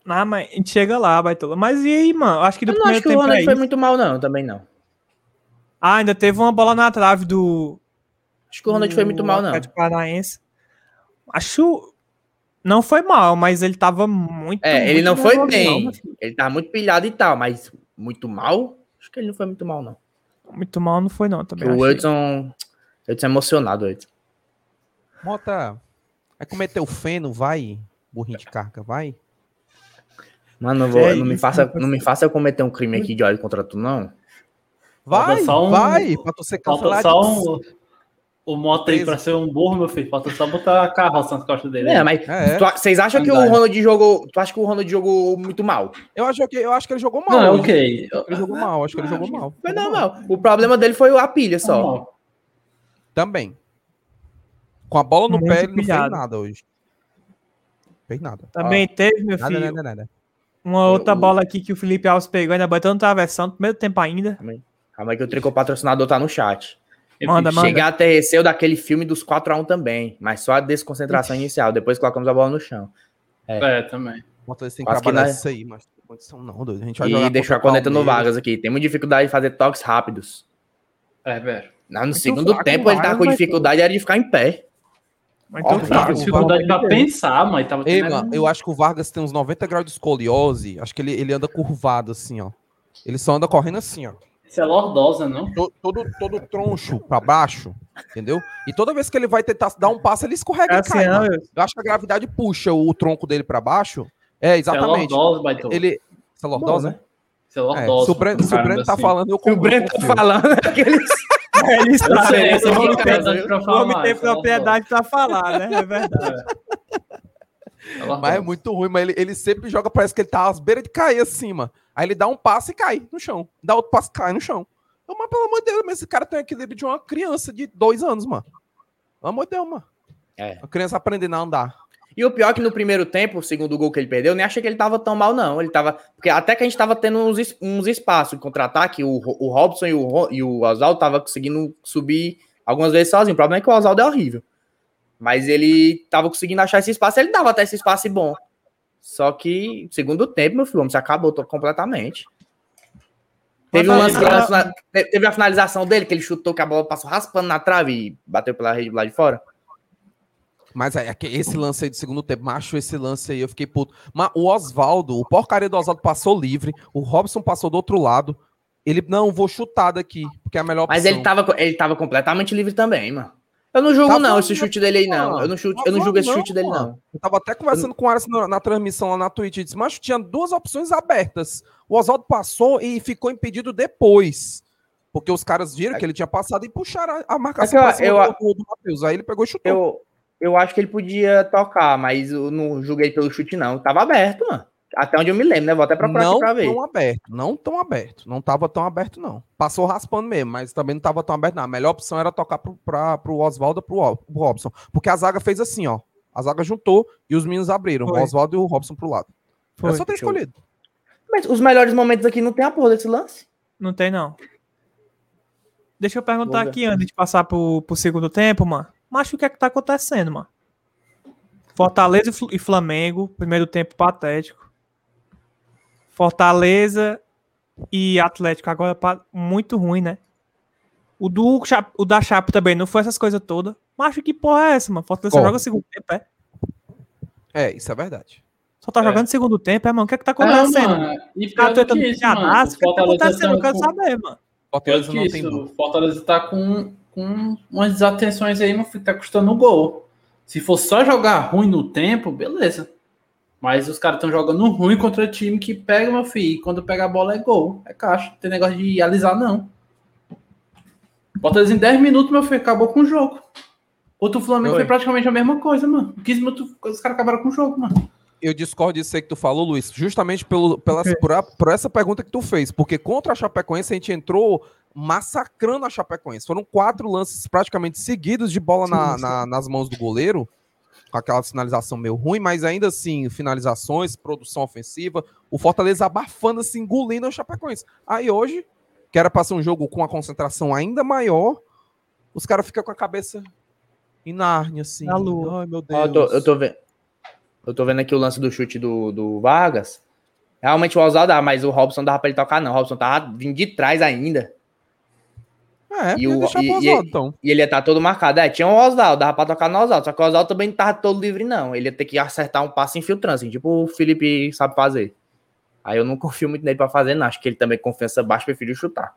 Ah, mas a gente chega lá, Baitola. Mas e aí, mano? Acho que do Eu não primeiro acho que o Ronald é foi isso. muito mal, não. Também não. Ah, ainda teve uma bola na trave do. Acho que o Ronald foi muito do mal, não. Paranaense. Acho. Não foi mal, mas ele tava muito. É, ele muito não foi bem. não, Ele tava muito pilhado e tal, mas muito mal? Acho que ele não foi muito mal, não. Muito mal não foi, não. Também. O. Edson. Edson é emocionado, Edson. Mota, vai cometer o feno, vai, burrinho de carga, vai. Mano, não, vou, É não, me faça, não me faça eu cometer um crime aqui de ódio contra tu, não. Vai, só um- vai, pra tu ser Falta cancelado. só um, o moto aí pra ser um burro, meu filho. Falta só botar a carroça nas costas dele. É, mas É, tu- vocês acham que o. Ronald jogou. Tu acha que o Ronald jogou muito mal? eu, acho que, eu acho que ele jogou mal. Não, é ok. Ele jogou mal, acho que ele jogou mal. Foi normal. O problema dele foi a pilha só. Também. Com a bola no Muito pé, ele não fez nada hoje. Fez nada. Também teve, meu Nada, filho. nada, nada. Uma outra Eu- bola aqui que o Felipe Alves pegou, ainda bateu no travessão, no primeiro tempo ainda. Calma aí que o tricô patrocinador tá no chat. Manda, manda. Chegar aterreceu daquele filme dos 4x1 também, mas só a desconcentração inicial. Depois colocamos a bola no chão. É, também. Bota tem que trabalhar nós- isso aí, mas não tem condição não, doido. A gente vai jogar E deixou a corneta no. Vargas aqui. Temos dificuldade de fazer toques rápidos. É, velho. Não, no segundo fraco, tempo ele tava Vargas com dificuldade era de ficar em pé. Mas Ó, então, tá. Dificuldade pra pensar, mas tava Ei, mano, eu acho que o Vargas tem uns 90 graus de escoliose. Acho que ele, ele anda curvado assim, ó. Ele só anda correndo assim, ó. Isso é lordosa, não? To- Todo, todo troncho pra baixo, entendeu? E toda vez que ele vai tentar dar um passo, ele escorrega É e assim, cai, não, mano. eu- Eu acho que a gravidade puxa o tronco dele pra baixo. É, Isso é exatamente. lordose, baito. Ele. Essa lordose, né? Isso é É, lordose. se o Breno, se o Breno tá falando, eu Se o Breno tá falando, aqueles. (laughs) Ele está, sei, O homem tem- pra o homem tem é propriedade pra falar, né? É verdade. lordose. Mas é muito ruim, mas ele, ele sempre joga, parece que ele tá às beiras de cair acima. Aí ele dá um passo e cai no chão. Dá outro passo e cai no chão. Eu, mas pelo amor de Deus, mas esse cara tem o equilíbrio de uma criança de dois anos, mano. Pelo amor de Deus, mano. É. A criança aprendendo a andar. E o pior é que no primeiro tempo, o segundo gol que ele perdeu, eu nem achei que ele tava tão mal, não. Ele tava. Porque até que a gente tava tendo uns, uns espaços de contra-ataque, o, o Robson e o, e o Oswaldo tava conseguindo subir algumas vezes sozinho. O problema é que o Oswaldo é horrível. Mas ele tava conseguindo achar esse espaço, ele dava até esse espaço bom. Só que, segundo tempo, meu filho, se acabou completamente. Teve, um lance, teve a finalização dele, que ele chutou que a bola passou raspando na trave e bateu pela rede lá de fora. Mas é, é que esse lance aí do segundo tempo, macho, esse lance aí, eu fiquei puto. Mas o Oswaldo, o porcaria do Oswaldo passou livre, o Robson passou do outro lado. Ele, não, vou chutar daqui, porque é a melhor Mas opção. ele tava, ele tava completamente livre também, mano. Eu não julgo, Tava não, esse chute dele aí, não. Eu não, chute, eu não julgo esse chute dele, não. Eu tava até conversando com o Aras na, na transmissão lá na Twitch. Ele disse, mas tinha duas opções abertas. O Oswaldo passou e ficou impedido depois. Porque os caras viram que ele tinha passado e puxaram a, a marcação É eu- eu- do, do Matheus. Aí ele pegou e chutou. Eu, eu acho que ele podia tocar, mas eu não julguei pelo chute, não. Tava aberto, mano. Até onde eu me lembro, né? Vou até procurar não aqui pra ver. tão aberto, não tão aberto. Não tava tão aberto, não. Passou raspando mesmo, mas também não tava tão aberto, não. A melhor opção era tocar pro, pra, pro Oswaldo pro, Ro- pro Robson. Porque a zaga fez assim, ó. A zaga juntou e os meninos abriram. Foi. O Oswaldo e o Robson pro lado. Foi, Era só ter escolhido. Mas os melhores momentos aqui não tem a porra desse lance. Não tem, não. Deixa eu perguntar aqui antes de passar pro, pro segundo tempo, mano. Mas o que é que tá acontecendo, mano? Fortaleza e Flamengo, primeiro tempo patético. Fortaleza e Atlético agora muito ruim, né? O, do, o da Chape também não foi essas coisas todas. Mas que porra é essa, mano? Fortaleza joga segundo tempo, é? É, isso é verdade. Só tá É. jogando segundo tempo, é, mano? O que é que tá Não, acontecendo? mano, e Tá tentando que isso, piadar? mano. O que é que tá acontecendo? Eu tá quero saber, mano. Fortaleza que não isso, tem. Fortaleza tá com, com umas desatenções aí, meu filho, tá custando o gol. Se for só jogar ruim no tempo, beleza. Mas os caras estão jogando ruim contra time que pega, meu filho, e quando pega a bola é gol, é caixa. Não tem negócio de alisar, não. Fortaleza em 10 minutos, meu filho, acabou com o jogo. Contra o Flamengo Foi. foi praticamente a mesma coisa, mano. Em 15 minutos os caras acabaram com o jogo, mano. Eu discordo disso aí que tu falou, Luiz, justamente pelo, pela, por, a- por essa pergunta que tu fez. Porque contra a Chapecoense a gente entrou massacrando a Chapecoense. Foram quatro lances praticamente seguidos de bola na- Sim, na- nas mãos do goleiro, com aquela finalização meio ruim, mas ainda assim, finalizações, produção ofensiva, o Fortaleza abafando, assim, engolindo a Chapecoense. Aí hoje, que era pra ser um jogo com uma concentração ainda maior, os caras ficam com a cabeça em Nárnia, assim. Na lua. Ai, meu Deus. eu, tô, eu tô vendo. Eu tô vendo aqui o lance do chute do, do Vargas. Realmente o Oswaldo dá, mas o Robson dava pra ele tocar, não. O Robson tava vindo de trás ainda. É, E e o- e- e- Oswaldo, então. E ele ia estar todo marcado. É, tinha o Oswaldo, dava pra tocar no Oswaldo. Só que o Oswaldo também não tava todo livre, não. Ele ia ter que acertar um passe infiltrando, assim, tipo o Felipe sabe fazer. Aí eu não (laughs) confio muito nele pra fazer, não. Acho que ele também, confiança baixa, preferiu chutar.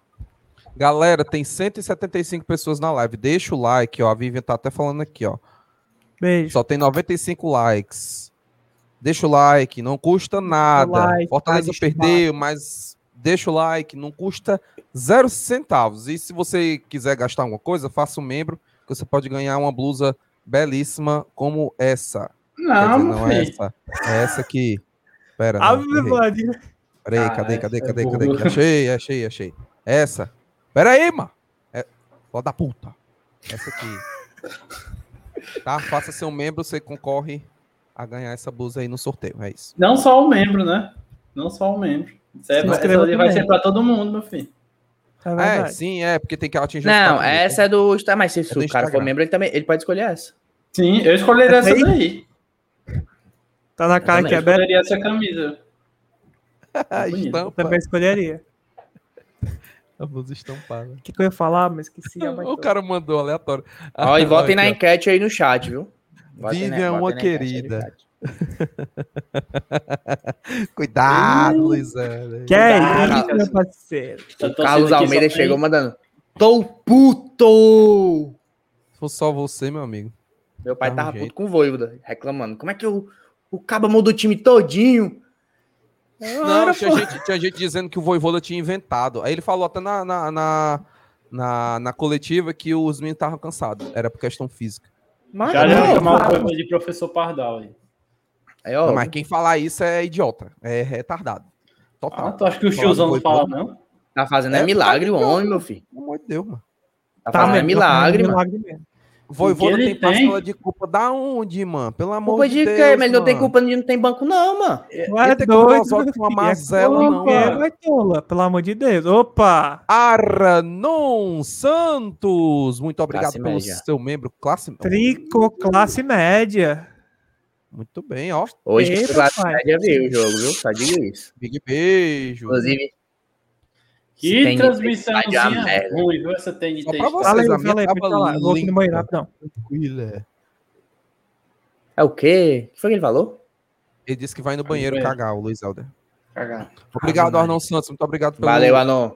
Galera, tem 175 pessoas na live. Deixa o like, ó. A Vivian tá até falando aqui, ó. Beijo. Só tem 95 likes. Deixa o like, não custa nada. like, Fortaleza perdeu, mas deixa o like, não custa zero centavos. E se você quiser gastar alguma coisa, faça um membro, que você pode ganhar uma blusa belíssima como essa. Não, dizer, não é essa. É essa aqui. Pera, não, Ave errei. Maria. Peraí, Ah, cadê, essa cadê, é cadê, cadê? Achei, achei, achei. Essa. Pera aí, mano. É... Da puta. Essa aqui. Tá? Faça seu membro, você concorre a ganhar essa blusa aí no sorteio. É isso. Não só o membro, né? Não só o membro. Isso é, essa ali vai ser pra todo mundo, meu filho. É É, sim, é, porque tem que atingir Não, essa tá? é do. Insta- Mas se do o cara for membro, ele também ele pode escolher essa. Sim, eu escolheria Essa essa aí? daí. Tá na cara que é Eu Beto. escolheria essa camisa. (laughs) Bonito. estampa. Também escolheria. (laughs) A blusa estampada. O que, que eu ia falar, mas esqueci. a (laughs) O cara mandou aleatório. Ó, e votem na enquete aí no chat, viu? Vivian é uma querida. (laughs) Cuidado, Luizana. Que é isso, meu parceiro? O Carlos Almeida chegou mandando. Tô puto! Se fosse só você, meu amigo. Meu pai um tava jeito. puto com o Voivoda, reclamando. Como é que o, o Caba mudou o time todinho? Não, tinha gente, tinha gente dizendo que o Voivoda tinha inventado. Aí ele falou até na, na, na, na, na coletiva que os meninos estavam cansados. Era por questão física. Mas, Já não, chamar o. Voivoda de professor Pardal aí. Ó, Não, mas quem falar isso é idiota. É retardado. Total. Ah, tu acha que o tiozão não fala, não? tá fazendo é, É, milagre o tá homem, meu filho. Pelo amor de Deus, mano. Tá fazendo é milagre, tá mano. fazendo mesmo. Voivoda ele tem tem? parcela de culpa da onde, mano? Pelo amor Culpa de de Deus. quê? Mas ele não tem culpa de não tem banco, não, mano. Tu é tem culpa doido, Oswaldo com uma filho. É mazela, não, culpa, mano. Baitola, pelo amor de Deus. Opa! Aranon Santos. Muito obrigado Classe pelo média. seu membro. Classe Trico, classe média. Muito bem, ó. Hoje Eita, pai. média veio o jogo, viu? Só digo isso. Big beijo. Inclusive, Que transmissãozinha merda. ruim, viu? Essa TNT. Só pra você. Fala aí, a minha tava pode falar. Vou no banheiro, rapidão. Tranquila. é o quê? O que foi que ele falou? Ele disse que vai no banheiro cagar, o Luiz Helder. Cagar. Obrigado, Ave Arnon Santos. Muito obrigado pelo, Valeu, Anon.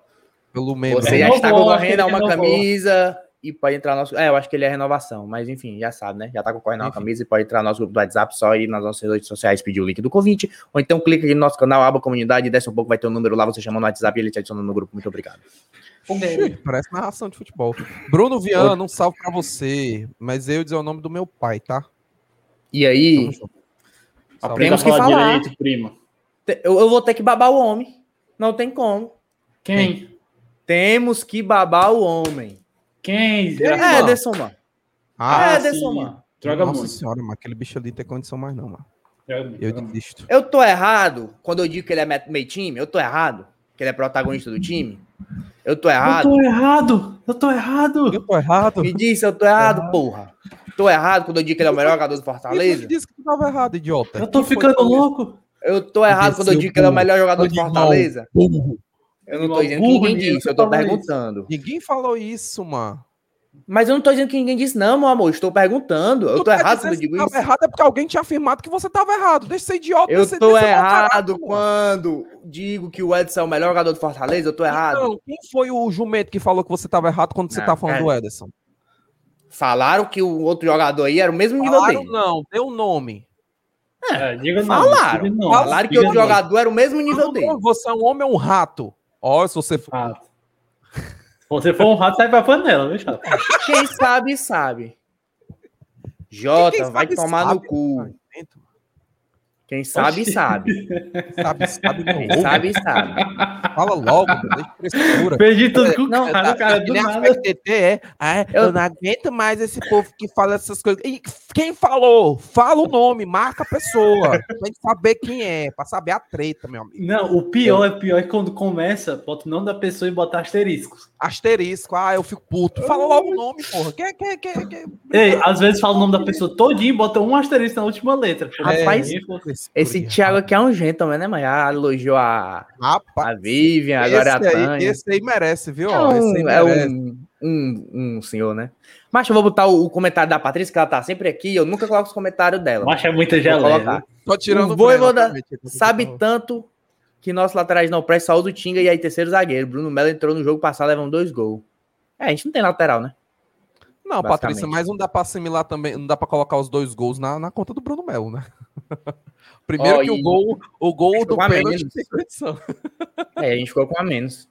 pelo membro. Você já está concorrendo a uma camisa e pode entrar no nosso. É, eu acho que ele é renovação, mas enfim, já sabe, né? Já tá concorrendo a uma Enfim. camisa e pode entrar no nosso grupo do WhatsApp, só ir nas nossas redes sociais, pedir o link do convite, ou então clica aqui no nosso canal, aba comunidade, desce um pouco, vai ter um número lá, você chama no WhatsApp e ele te adiciona no grupo. Muito obrigado. Oxi, parece narração de futebol. Bruno Viana, um salve pra você. Mas eu dizer o nome do meu pai, tá? E aí, Tamo junto. Salve. Aprenda a Temos que falar direito, prima. eu, eu vou ter que babar o homem. Não tem como. Quem? Temos que babar o homem. Quem? É? Ederson, mano. Ah, é, sim. Ederson, mano. Droga nossa muito. senhora, mas aquele bicho ali não tem condição mais não, mano. Eu muito. desisto. Eu tô errado quando eu digo que ele é me- meio time? Eu tô errado? Que ele é protagonista do time? Eu tô Eu errado? tô errado! Eu tô errado! Eu tô errado? Me disse, eu tô errado, porra. Tô errado quando eu digo que ele é o melhor jogador do Ele Fortaleza? disse que tu tava errado, idiota. Eu tô Quem ficando louco! Eu tô errado quando eu digo que ele é o melhor jogador do. Fortaleza? Burro. Eu não tô Animal dizendo que ninguém disse, eu tô falou isso. perguntando. Ninguém falou isso, mano. Mas eu não tô dizendo que ninguém disse, não, meu amor. eu Estou perguntando. Eu Tu tô tá errado quando eu que digo tava isso. errado é porque alguém tinha afirmado que você tava errado. Deixa de ser idiota. Eu mau errado quando digo que o Edson é o melhor jogador do Fortaleza. Eu tô errado. Não, quem foi o jumento que falou que você tava errado quando você Não, tá falando cara. do Ederson? Falaram que o outro jogador aí era o mesmo nível Falaram dele. não, deu o nome. É, diga não. Falaram. diga não, Falaram que diga outro não. jogador era o mesmo nível dele. Você é um homem ou um rato? Ó, se você for. Rato. Se você for um rato, sai pra panela, viu, chato? Quem sabe, sabe. Jota, vai sabe, tomar sabe. no cu. Quem sabe, Oxi. sabe. Sabe, sabe, não Quem ouve. sabe, sabe. Fala logo, deixa de frescura. Perdi tudo com o Não, cara, cara, Que do a nada. FTT é. Ah, eu... Eu- não aguento mais esse povo que fala essas coisas. E quem falou? Fala o nome, marca a pessoa. Pra gente saber quem é, pra saber a treta, meu amigo. Não, o pior é pior é quando começa, bota o nome da pessoa e bota asteriscos. Asterisco, ah, eu fico puto. Fala logo o nome, porra. Quem, quem, quem, quem? Ei, às vezes fala o nome da pessoa todinho e bota um asterisco na última letra. Rapaz, É, Esse Thiago aqui é um gentleman, né, mas já elogiou a, Rapaz, a Vivian, agora a esse, aí, Tânia. esse aí merece, viu? É ó, esse aí um, é merece. um, um, um senhor, né? Mas eu vou botar o, o comentário da Patrícia, que ela tá sempre aqui. Eu nunca coloco os comentários dela. Macho é muita Vou geleia. Tô tirando o Voivoda Sabe tanto que nossos laterais não prestam, só usa o Tinga e aí terceiro zagueiro. Bruno Melo entrou no jogo passado, levam dois gols. É, a gente não tem lateral, né? Não. Patrícia, mas não dá pra assimilar também, não dá pra colocar os dois gols na, na conta do Bruno Melo, né? (laughs) Primeiro Ó, que o gol, o gol do pênalti menos. tem condição. É, a gente ficou com a menos.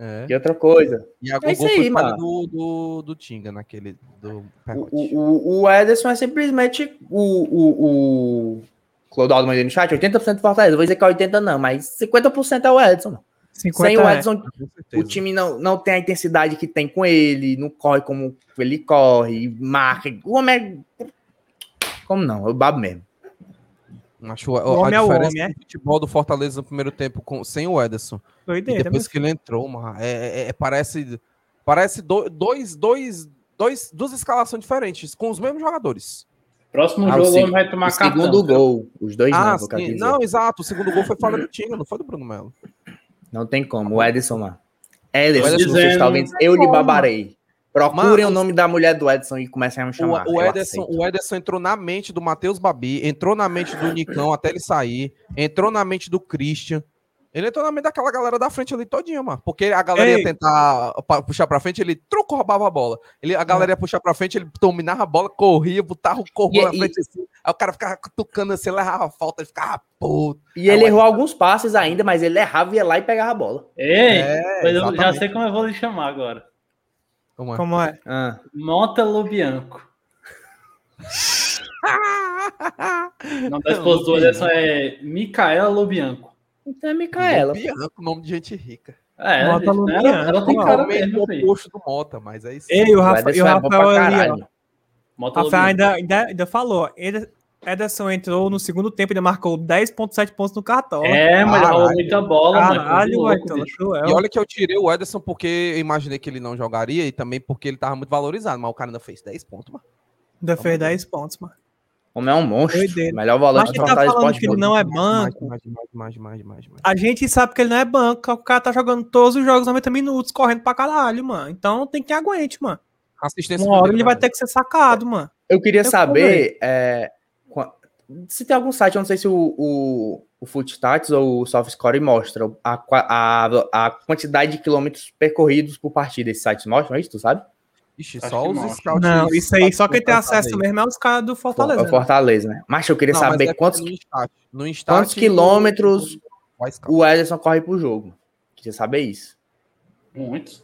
É. E outra coisa, E a É gol isso foi aí, mano. do, do, do Tinga naquele do o, o, o- Ederson é simplesmente o, o, o Clodoaldo mandou no chat, 80% do Fortaleza. Vou dizer que é 80% não, mas 50% é o Ederson. Mano. 50 Sem o é. Ederson, Com o time não, não tem a intensidade que tem com ele, não corre como ele corre, marca. O homem é... Como não? Eu babo mesmo. Acho a, O a homem é o diferença homem, é. do futebol do Fortaleza no primeiro tempo com, sem o Ederson. E Doideira, depois meu que ele entrou, mano, é, é- é- parece, parece do- dois, dois, dois, duas escalações diferentes, com os mesmos jogadores. Próximo Ah, jogo o homem vai tomar o cartão. segundo gol, os dois ah, não. Não, exato. O segundo gol foi falha do Tinga, não foi do Bruno Melo. Não tem como. O Ederson, mano. Ederson, O se Ederson você está dizendo- ouvindo, eu lhe babarei. Procurem Mano, o nome da mulher do Edson e comecem a me chamar. O, o eu Ederson, aceito. o Ederson entrou na mente do Matheus Babi, entrou na mente do Nicão até ele sair, entrou na mente do Christian. Ele entrou na mente daquela galera da frente ali todinha, mano. Porque a galera Ei. ia tentar puxar pra frente, ele truco, roubava a bola. Ele, a galera ia puxar pra frente, ele dominava a bola, corria, botava o corpo E- na e- frente assim. Aí o cara ficava cutucando assim, levava a falta, ele ficava puto. E ele errou alguns passes ainda, mas ele errava, ia lá e pegava a bola. Ei, É, mas eu já sei como eu vou lhe chamar agora. Como é? Como é? Ah, Mota Lobianco. (laughs) O nome da esposa do Ederson é Micaela Lobianco. Então é Micaela. Bianco, nome de gente rica. É, Mota gente, Lobianco. ela, ela tem Não, cara Totalmente mesmo, o oposto do Mota, mas aí sim. Ei, o, Rafa, e o é Rafael pra ali, ó. Rafael ainda, ainda, ainda falou. Eder- Ederson entrou no segundo tempo e ainda marcou 10,7 pontos no cartão. É, mas ele rolou Caralho. muita bola, mano. Caralho, então, cruel. E olha que eu tirei o Ederson porque eu imaginei que ele não jogaria e também porque ele tava muito valorizado, mas o cara ainda fez 10 pontos, mano. Ainda fez 10 pontos, mano. O homem é um monstro. Melhor Mas volante do tá falando Esporte que ele não é banco, mais, mais, mais, mais, mais, mais. a gente sabe que ele não é banco, o cara tá jogando todos os jogos 90 minutos, correndo pra caralho, mano. Então tem que aguente, mano. Assistência Uma hora ele vai né? ter que ser sacado, mano. Eu queria saber é, se tem algum site, eu não sei se o, o, o Footstats ou o SoftScore mostra a, a, a quantidade de quilômetros percorridos por partida. Esses sites mostram isso, tu sabe? Ixi, Acho só que os scouts. Não, isso aí, só quem tem acesso mesmo é os caras do É Fortaleza. o né? Fortaleza, né? Mas eu queria Não, saber é quantos, no Instat. No Instat quantos quilômetros o Ederson corre por jogo. Queria saber isso. Muitos.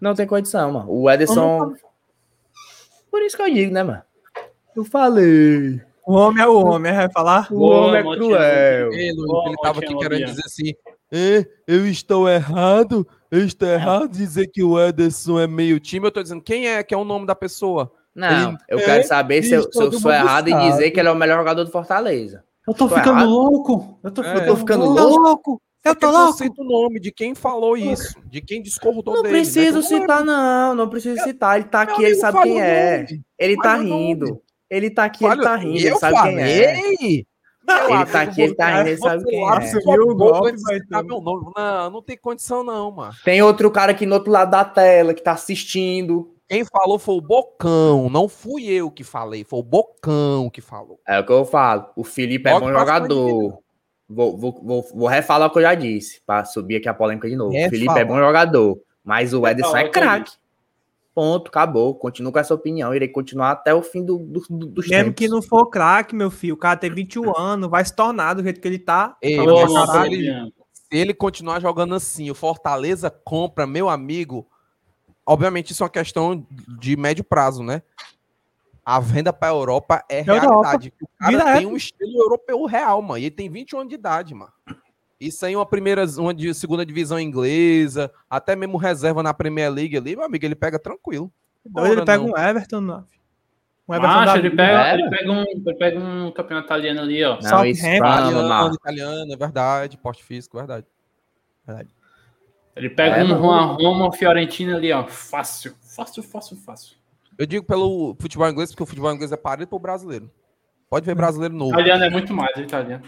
Não tem condição, mano. O Ederson. Por isso que eu digo, né, mano? Eu falei. O homem é o homem, vai falar? O Boa, homem é cruel. Ó, ele tava aqui querendo dizer assim: "É, eu estou errado, eu estou errado dizer que o Ederson é meio time. Eu tô dizendo quem é, que é o nome da pessoa. Não, Ele- eu É, quero saber se eu, se eu sou errado em sabe. dizer que ele é o melhor jogador do Fortaleza. Eu tô Tô ficando errado. louco. Eu tô É. Eu tô ficando louco. louco! Eu tô não louco! cita o nome de quem falou isso, de quem discordou Não dele. né? preciso não citar, não. Não preciso citar. Ele tá Meu aqui, ele amigo, sabe quem é. Ele tá rindo. Ele tá aqui, ele tá rindo. Ele eu sabe quem é. Ele tá aqui, ele tá rindo, ele sabe quem é. Você viu o golpe, vai Tá ter. meu nome. Não, não tem condição não, mano. Tem outro cara aqui no outro lado da tela que tá assistindo. Quem falou foi o Bocão, não fui eu que falei, foi o Bocão que falou. É o que eu falo. O Felipe é Logo bom pra jogador. Vou, vou, vou, vou refalar o que eu já disse, pra subir aqui a polêmica de novo. O. Felipe é bom jogador, mas o Ederson é craque. Ponto, acabou. Continuo com essa opinião. Irei continuar até o fim do, do- do- dos Mesmo tempos. que não for craque, meu filho, o cara tem 21 (laughs) anos, vai se tornar do jeito que ele tá. Ei, caralho. ele- se ele continuar jogando assim, o Fortaleza compra, meu amigo. Obviamente, isso é uma questão de médio prazo, né? A venda pra Europa é Europa. realidade. O cara Direto. tem um estilo europeu real, mano. E ele tem 21 anos de idade, mano. Isso aí, uma primeira, uma de segunda divisão inglesa, até mesmo reserva na Premier League ali, meu amigo, ele pega tranquilo. Ele pega não. um Everton, não. Um Everton Macho, ele pega, ele, pega um, ele pega um campeonato italiano ali, ó. Não, Southampton. Italiano, italiano, é verdade. Porte físico, verdade. Ele pega É, um. Juan Roma, Fiorentina ali, ó. Fácil, fácil, fácil, fácil. Eu digo pelo futebol inglês, porque o futebol inglês é parecido pro brasileiro. Pode ver brasileiro O novo. italiano é muito mais, o italiano.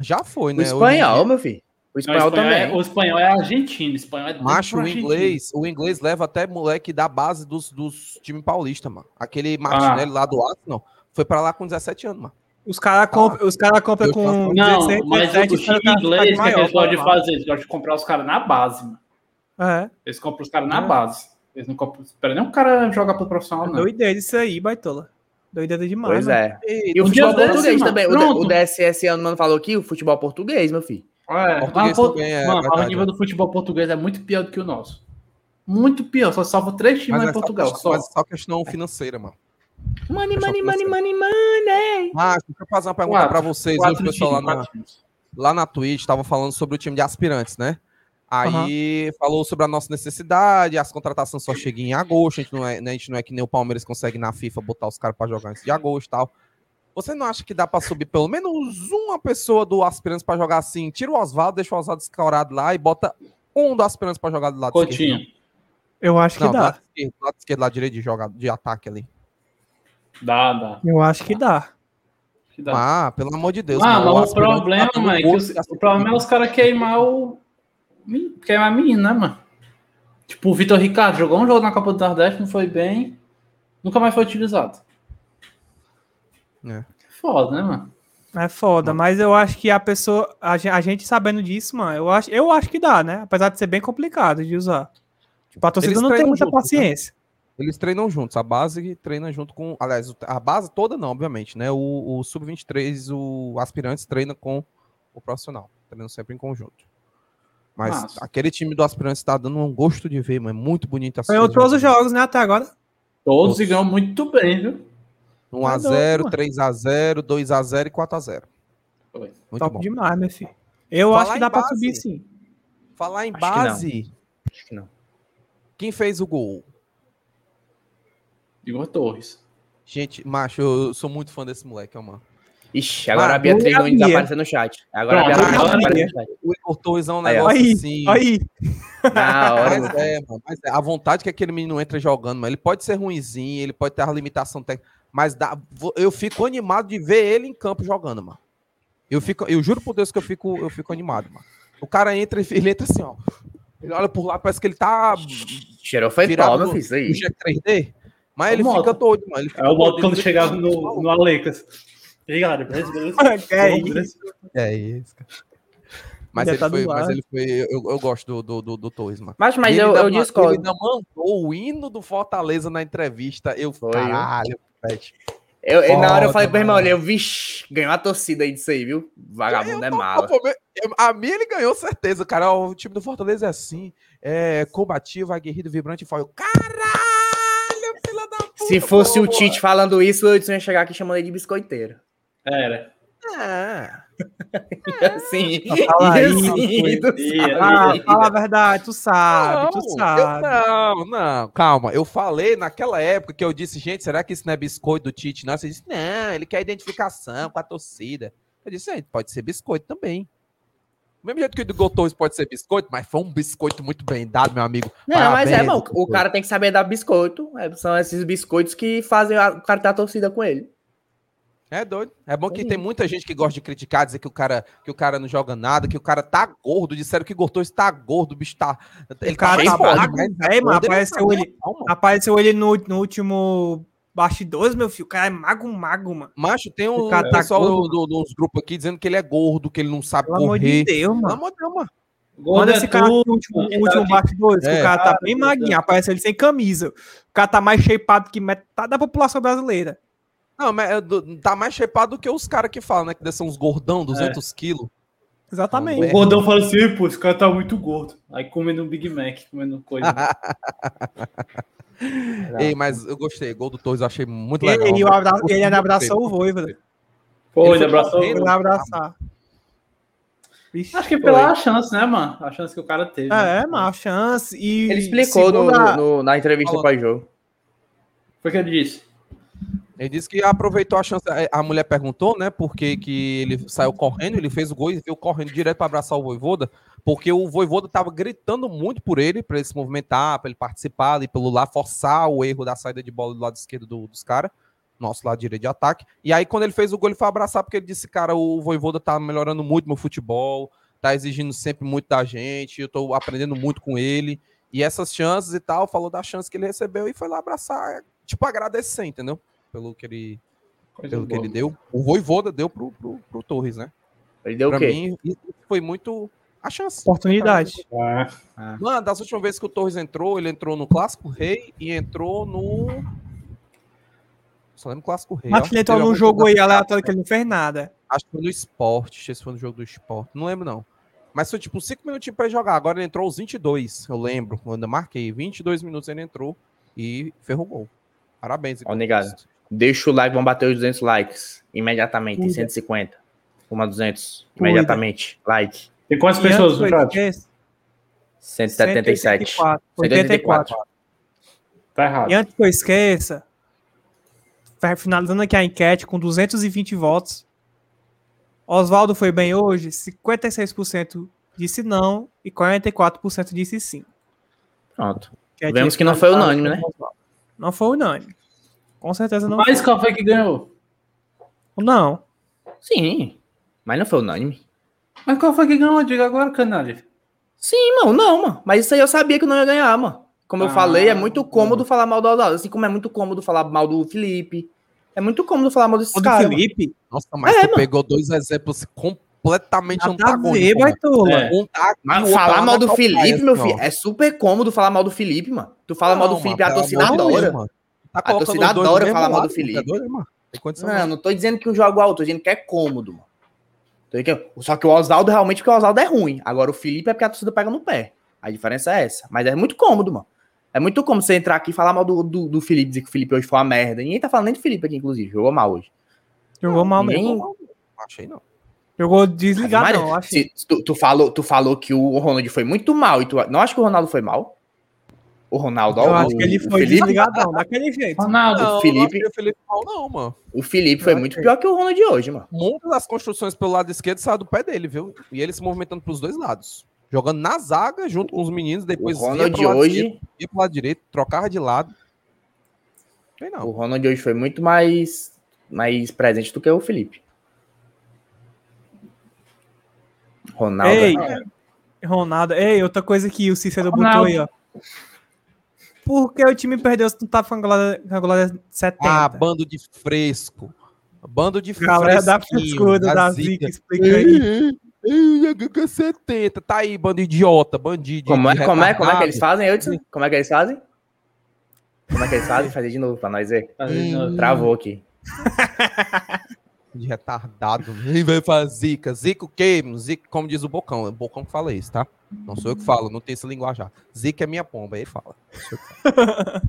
Já foi, O né? Em espanhol, meu filho. O Não, espanhol também. é, o espanhol é argentino, o espanhol é Macho, o inglês, o inglês leva até moleque da base dos, dos times paulistas, mano. Aquele Martinelli lá do Arsenal foi pra lá com 17 anos, mano. Os caras compram os cara compra Eu com Não, 16, mas 17, o time inglês, o que, eles gostam de fazer? Eles gostam de comprar os caras na base, mano. É, Eles compram os caras na É. base. Eles não compram. Espera nem um cara jogar pro profissional, é não. doideira isso aí, baitola. Doideira demais. Pois mano. é. E E o futebol desse, português mano. também. Pronto. o DSS ano mano falou aqui, o futebol português, meu filho. É, Português mas, pô, também é mano, o nível do futebol português é muito pior do que o nosso. Muito pior. Só salva três times é em Portugal. só, Só. mas é só questão financeira, mano. Money, money, money, money, money. Mas, deixa eu fazer uma pergunta Quatro. pra vocês. Quatro o pessoal lá na, lá na Twitch tava falando sobre o time de aspirantes, né? Aí falou sobre a nossa necessidade, as contratações só chegam em agosto, a gente não é, né, a gente não é que nem o Palmeiras consegue na FIFA botar os caras pra jogar antes de agosto e tal. Você não acha que dá pra subir pelo menos uma pessoa do aspirantes pra jogar assim? Tira o Oswaldo, deixa o Oswaldo escorado lá e bota um do aspirantes pra jogar do lado Coutinho. esquerdo. Eu acho que Não, do dá. lado esquerdo, do lado esquerdo, lado direito de, joga, de ataque ali. Dá, dá. Eu acho que dá. Que dá. Ah, pelo amor de Deus. Ah, mano, mas o aspirante problema, tá mano, é que os- de o problema é os caras queimar o. men- Queimar a menina, né, mano? Tipo, o Vitor Ricardo jogou um jogo na Copa do Nordeste, não foi bem. Nunca mais foi utilizado. É. Foda, né, mano? É foda, mas eu acho que a pessoa, a gen- a gente sabendo disso, mano, eu acho, eu acho que dá, né? Apesar de ser bem complicado de usar. Tipo, a torcida Eles não tem muita juntos, né? paciência. Eles treinam juntos, a base treina junto com. Aliás, a base toda não, obviamente, né? O, o Sub-23, o aspirantes treina com o profissional. Treinam sempre em conjunto. Mas Massa. aquele time do aspirantes tá dando um gosto de ver, mano. É muito bonito assistir. Ganhou todos os jogos, né, até agora. Todos e ganham muito bem, viu? 1x0, mano. 3x0, 2x0 e 4x0. Foi. Muito Top bom. demais, meu filho. Eu Falar acho que em dá pra base. subir sim. Falar em Acho que base, Acho que não. quem fez o gol? Igor Torres. Gente, macho, eu sou muito fã desse moleque, ó, mano. Ixi, agora Ah, a Beatriz eu Nunes sabia. apareceu no chat. Agora a Pronto, Beatriz Nunes agora apareceu no chat. O é um negócio Aí, assim. aí. Na hora, Mas é, mano, mas é, a vontade que aquele menino entra jogando, mas ele pode ser ruinzinho, ele pode ter a limitação técnica, mas dá, eu fico animado de ver ele em campo jogando, mano. Eu fico, eu juro por Deus que eu fico, eu fico animado, mano. O cara entra e (laughs) ele entra assim, ó. Ele olha por lá, parece que ele tá Cheirou foi virado pau, meu no- filho, isso aí. cheque 3D, mas É ele fica doido, mano. Ele fica É o modo quando chegava no, maluco. no Alecas. Ligado, beleza, beleza. Que é isso? É isso, cara. Mas ele tá foi, mas ele foi, eu, eu gosto do, do, do, do Torres, mano. Mas, mas ele eu, eu ma- Ele discordo. ainda mandou o hino do Fortaleza na entrevista. Eu, Foi, caralho, Pet. Eu, eu- na hora eu falei pro meu irmão, eu, vixe, ganhou a torcida aí disso aí, viu? Vagabundo é mala. eu- A mim ele ganhou certeza, cara. O time do Fortaleza é assim, é combativo, aguerrido, vibrante e foil. Caralho, filha da puta. Se fosse o pô. Tite falando isso, o Edson ia chegar aqui chamando ele de biscoiteiro. Era. É. Assim, Fala assim, tu Ah, fala a verdade, tu sabe, tu Não, sabe. eu- não, não, calma. Eu falei naquela época que eu disse, gente, será que isso não é biscoito do Tite? Não, você disse, não, ele quer identificação com a torcida. Eu disse, é, pode ser biscoito também. Do mesmo jeito que o do Gotões pode ser biscoito, mas foi um biscoito muito bem dado, meu amigo. Não, mas é, Parabéns, mano, o cara tem que saber dar biscoito. É, são esses biscoitos que fazem a- o cara ter a torcida com ele. É doido. É bom que Sim. tem muita gente que gosta de criticar, dizer que o cara, que o cara não joga nada, que o cara tá gordo. Disseram que o Gotões tá gordo, o bicho tá. Ele cara tá tá magro, tá velho, mano, apareceu tá ele- não, mano. Apareceu ele no, no último bastidores, meu filho. O cara é mago, mago, mano. Macho, tem um O cara tá pessoal gordo, do- do- dos grupos aqui dizendo que ele é gordo, que ele não sabe Pelo amor de correr. Deus, Pelo mano. amor de Deus, mano. Gordo Manda é esse cara no último, que último tá bastidores, que É. o cara tá Ah, bem maguinho, aparece ele sem camisa. O cara tá mais shapeado que metade da população brasileira. Não, mas é do- tá mais shapeado do que os caras que falam, né? Que são uns gordão, 200 quilos. Exatamente. O gordão fala assim, pô, esse cara tá muito gordo. Aí comendo um Big Mac, comendo coisa. (laughs) Ei, mas eu gostei. Gol do Torres eu achei muito legal. e o abra... Ele abraçou o Voivoda. Pô, Ele ele abraçou. Foi lá abraçar. Vixe, Acho que foi. pela chance, né, mano? A chance que o cara teve. né? É, mas a chance. E Ele explicou no- segundo a- no- na entrevista Falou. pós-jogo. Foi o que ele disse. Ele disse que aproveitou a chance. A mulher perguntou, né, por que, ele saiu correndo, ele fez o gol e veio correndo direto para abraçar o Voivoda, porque o Voivoda tava gritando muito por ele, para ele se movimentar, para ele participar ali pelo lá, forçar o erro da saída de bola do lado esquerdo do- dos caras, nosso lado direito de ataque. E aí, quando ele fez o gol, ele foi abraçar, porque ele disse, cara, o Voivoda tá melhorando muito meu futebol, tá exigindo sempre muito da gente, eu tô aprendendo muito com ele. E essas chances e tal, falou da chance que ele recebeu e foi lá abraçar, tipo, agradecer, entendeu? Pelo que ele, Coisa pelo que ele deu. O Voivoda deu pro, pro, pro Torres, né? Ele deu pra o quê? mim, isso foi muito a chance. Oportunidade. Ah, Mano, das últimas vezes que o Torres entrou, ele entrou no Clássico Rei e entrou no. Só lembro Clássico Rei. Mas ele entrou num jogo aí aleatório que ele não fez nada. Acho que foi no esporte. Esse foi no jogo do esporte. Não lembro, não. Mas foi tipo 5 minutinhos pra ele jogar. Agora ele entrou aos 22. Eu lembro. Quando eu marquei. 22 minutos ele entrou e ferrou o gol. Parabéns. Ó, negado. Deixa o like, vamos bater os 200 likes. Imediatamente, Cuida. 150. Uma 200. Cuida. Imediatamente. Like. Tem quantas E pessoas no chat? foi esse? 177. 184. 84. Tá errado. E antes que eu esqueça, vai finalizando aqui a enquete com 220 votos. Oswaldo foi bem hoje? 56% disse não e 44% disse sim. Pronto. Vemos que não foi unânime, né? Não foi unânime. Com certeza não Mas foi. qual foi que ganhou? Não. Sim. Mas não foi unânime. Mas qual foi que ganhou? Diga agora, canalha. Sim, mano, não, mano. Mas isso aí eu sabia que não ia ganhar, mano. Como eu Ah, falei, é muito cômodo falar mal do Oswaldo. Assim como é muito cômodo falar mal do Felipe. É muito cômodo falar mal desses caras. mano. Felipe? Nossa, mas É, tu mano. pegou dois exemplos completamente Nada a ver, antagônicos. mano. Baitola. É. Um tá Mas falar tá mal do Felipe, meu filho, é super cômodo falar mal do Felipe, mano. Tu fala mal do Não, Felipe, mano, a torcida adora. Tá A colocando torcida adora falar mal do Felipe. Doido, mano? Não, não. não tô dizendo que um jogo alto, tô dizendo que é cômodo, mano. Só que o Oswaldo realmente porque o Oswaldo é ruim. Agora o Felipe é porque a torcida pega no pé. A diferença é essa. Mas é muito cômodo, mano. É muito cômodo você entrar aqui e falar mal do, do, do Felipe, dizer que o Felipe hoje foi uma merda. Ninguém tá falando nem do Felipe aqui, inclusive. Jogou mal hoje. Jogou mal Ninguém- mesmo. Não achei não. Jogou desligado, Mas, não. Achei. se- tu, tu falou, tu falou que o Ronaldo foi muito mal e tu não acho que o Ronaldo foi mal? O Ronaldo, Eu acho o, que ele o foi Felipe, desligadão, (laughs) daquele jeito. Ronaldo. Não, Felipe- não o Felipe mal, não, mano. o Felipe foi muito pior que o Ronaldo de hoje, mano. Muitas das construções pelo lado esquerdo saiu do pé dele, viu? E ele se movimentando pros dois lados. Jogando na zaga junto com os meninos, depois o pro de hoje, ia pro lado direito, trocava de lado. Sei o não. Ronaldo de hoje foi muito mais mais presente do que o Felipe. Ronaldo. Ei, é- Ronaldo. Ei, outra coisa que o Cícero botou Ronaldo. aí, ó. Por que o time perdeu se não tá falando com a goleada 70? Ah, bando de fresco. Bando de Galera da frescura da Zica, explica aí. aí. 70, tá aí, bando idiota, bandido. Como é, como é, como é que eles retardado. fazem, Hudson? Como é que eles fazem? Como é que eles fazem? Fazer de novo pra nós ver. Hum. Travou aqui. De retardado. Nem vai fazer zica. Zica o quê? Zica, como diz o Bocão. É o Bocão que fala isso, tá? Não sou eu que falo, não tem esse linguajar. Zica é minha pomba, aí fala. (laughs)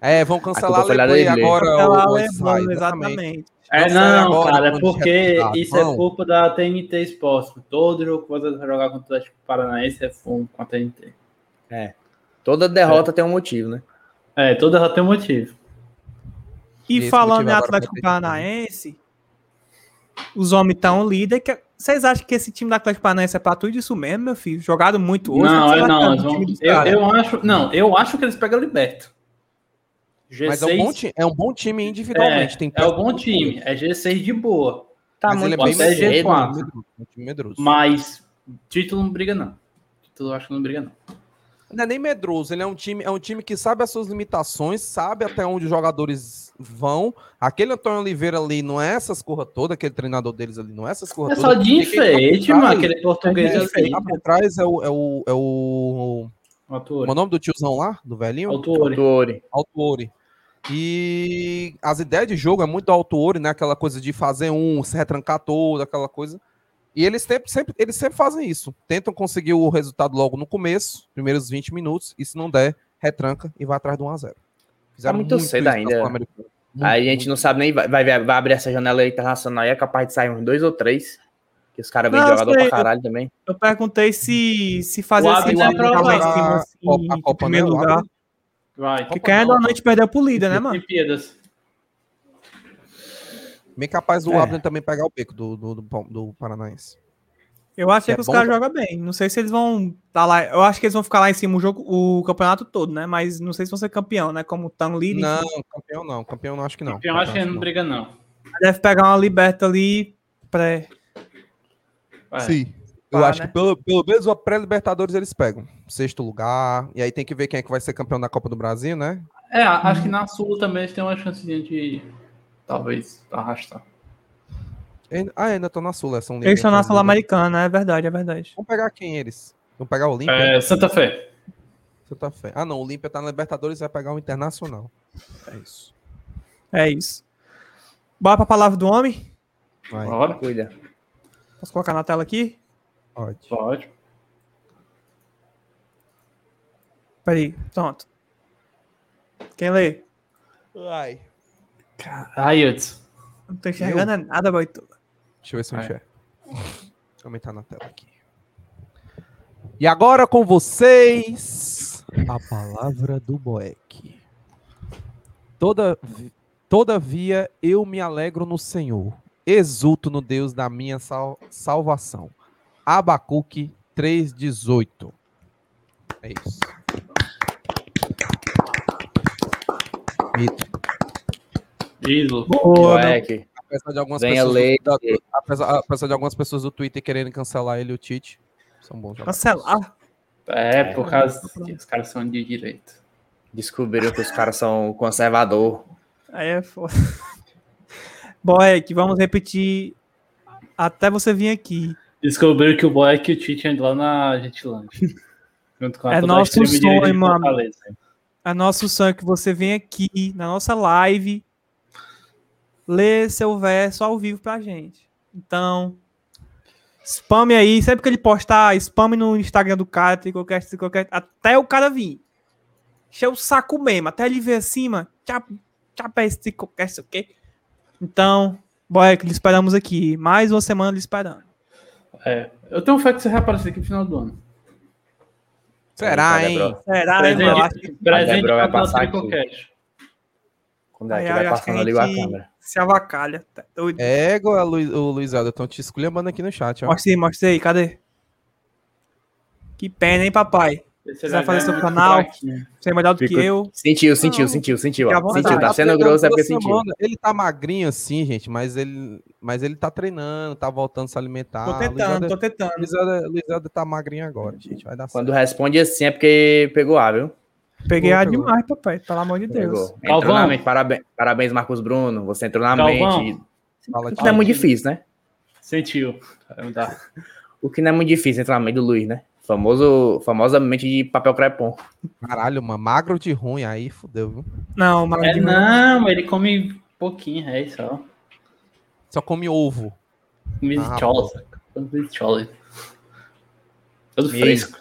É, vão cancelar a dele. agora. Ela ô, levou, Zay, exatamente. É, Não, agora, cara, é porque isso é culpa da TNT Sports. Todo jogo que você vai jogar contra o Atlético Paranaense é fumo com a TNT. Toda derrota tem um motivo, né? É, toda já tem um motivo. E Esse falando motivo em Atlético Paranaense, os homens estão líder. Que... Vocês acham que esse time do Atlético Paranaense é pra tudo isso mesmo, meu filho? Jogado muito hoje? não, é lá, não. vão- eu, eu acho. Não, eu acho que eles pegam o Liberto. G6 Mas é um, bom time, é um bom time individualmente. é, tem é um bom time. É G6 de boa. Tá Mas ele muito é bem medroso, G4. medroso, é um time medroso. Mas título não briga, não. Título eu acho que não briga, não. Não é nem medroso, ele é um time, é um time que sabe as suas limitações, sabe até onde os jogadores vão. Aquele Antônio Oliveira ali não é essas corra toda, aquele treinador deles ali não é essas corra É toda. só de tá enfeite, mano. Aquele português de Quem enfeite. tá por trás é o, é o, é o, é o nome do tiozão lá, do velhinho? Autor. Tuori. Autori. E as ideias de jogo é muito do Autori, né? Aquela coisa de fazer um, se retrancar todo, aquela coisa. E eles sempre, sempre, eles sempre fazem isso. Tentam conseguir o resultado logo no começo, primeiros 20 minutos, e se não der, retranca e vai atrás do 1x0. Tá muito cedo isso na ainda. Muito, Aí a gente muito. não sabe nem, vai, vai, vai abrir essa janela internacional e é capaz de sair uns dois ou três. Que os caras vêm jogador sei, pra caralho também. Eu perguntei se, se fazer O assim, é lá em jogar cima, a assim, Copa- em primeiro né, o lugar. Vai. Que querendo ou não, a gente perdeu pro líder, né, (laughs) mano? Olimpíadas. Bem capaz do É. Abner também pegar o beco do, do, do, do Paranaense. Eu achei É que os bom, caras cara. jogam bem. Não sei se eles vão tá lá. Eu acho que eles vão ficar lá em cima o jogo, o campeonato todo, né? Mas não sei se vão ser campeão, né? Como tão líder. Não, campeão não. Campeão não acho que não. Campeão acho que Campeão não briga, não. Deve pegar uma liberta ali pré. Vai. Sim. Eu acho né? que pelo, pelo menos a pré-Libertadores eles pegam. Sexto lugar. E aí tem que ver quem é que vai ser campeão da Copa do Brasil, né? É, acho que na Sul também eles têm uma chancezinha de talvez arrastar. Ah, ainda estão na Sul, é São Eles estão na Sul-Americana. É verdade, é verdade. Vamos pegar quem eles? Vamos pegar o Olímpia? É, Santa Fé. Santa Fé. Ah, não. O Olímpia tá na Libertadores vai pegar o Internacional. É isso. É isso. Bora pra palavra do homem. Vai. Bora. Cuida. Posso colocar na tela aqui? Pode. Pode. Peraí, pronto. Quem lê? Aí, Hudson. Não tô enxergando nada, Boito. Deixa eu ver se eu enxergo. Vou aumentar na tela aqui. E agora com vocês, a palavra do Boeck. Toda, todavia eu me alegro no Senhor, exulto no Deus da minha sal- salvação. Abacuque 3,18. É isso. Mito. Ídolo. Boa, Moleque. Apesar de algumas Venha pessoas do, apesar, apesar de algumas pessoas do Twitter quererem cancelar ele e o Tite, são bons jogadores. Cancelar. É, por causa que os caras são de direita. Descobriram que os caras são conservador. Aí é foda. (laughs) Boeck, vamos repetir até você vir aqui. Descobriram que o Boeck e o Tite andam lá na Gentilândia. Junto com a É nosso sonho, mano. É nosso sonho que você venha aqui na nossa live ler seu verso ao vivo pra gente. Então, spame aí, sempre que ele postar, spame no Instagram do cara, Tricocast, Tricocast, até o cara vir. Encher o saco mesmo, até ele ver acima, tchau, tchau, esse Tricocast, ok? Então, boy, que lhe esperamos aqui. Mais uma semana lhe esperando. É, eu tenho fé que você vai aparecer aqui no final do ano. Será, hein? Será, né, acho que Presente, presente vai passar aqui. Quando é Aí, que aí, vai que passando, a eu ligo a câmera. se avacalha. Tá doido. É, igual a Lu, o Luiz Aldo, estão te esculhambando aqui no chat, ó. Mostra aí, mostra aí, cadê? Que pena, hein, papai? Você Quiser fazer seu canal, Você é melhor do que Fico- eu. Sentiu, sentiu, Não, sentiu, sentiu. Ó. Sentiu, tá sendo grosso é toda porque sentiu. Ele tá magrinho assim, gente, mas ele, mas ele tá treinando, tá voltando a se alimentar. Tô Luiz tentando, Aldo- tô tentando. Luiz Aldo- Luiz Aldo tá magrinho agora, gente. Vai dar certo. Quando responde assim é porque pegou A, viu? Peguei Boa, a pegou. demais, papai. Pelo amor de Deus. Galvão. na mente. Parabéns, parabéns, Marcos Bruno. Você entrou na Galvão. mente. Fala O de que não é muito difícil, né? Sentiu. O que não é muito difícil entrar na mente do Luiz, né? Famoso, famosamente de papel crepom. Caralho, mano, magro de ruim, aí fudeu, viu? Não, mas É, não, ele come pouquinho, é isso, ó. Só come ovo. Misiola, saca? Misiola. Todo Isso. fresco.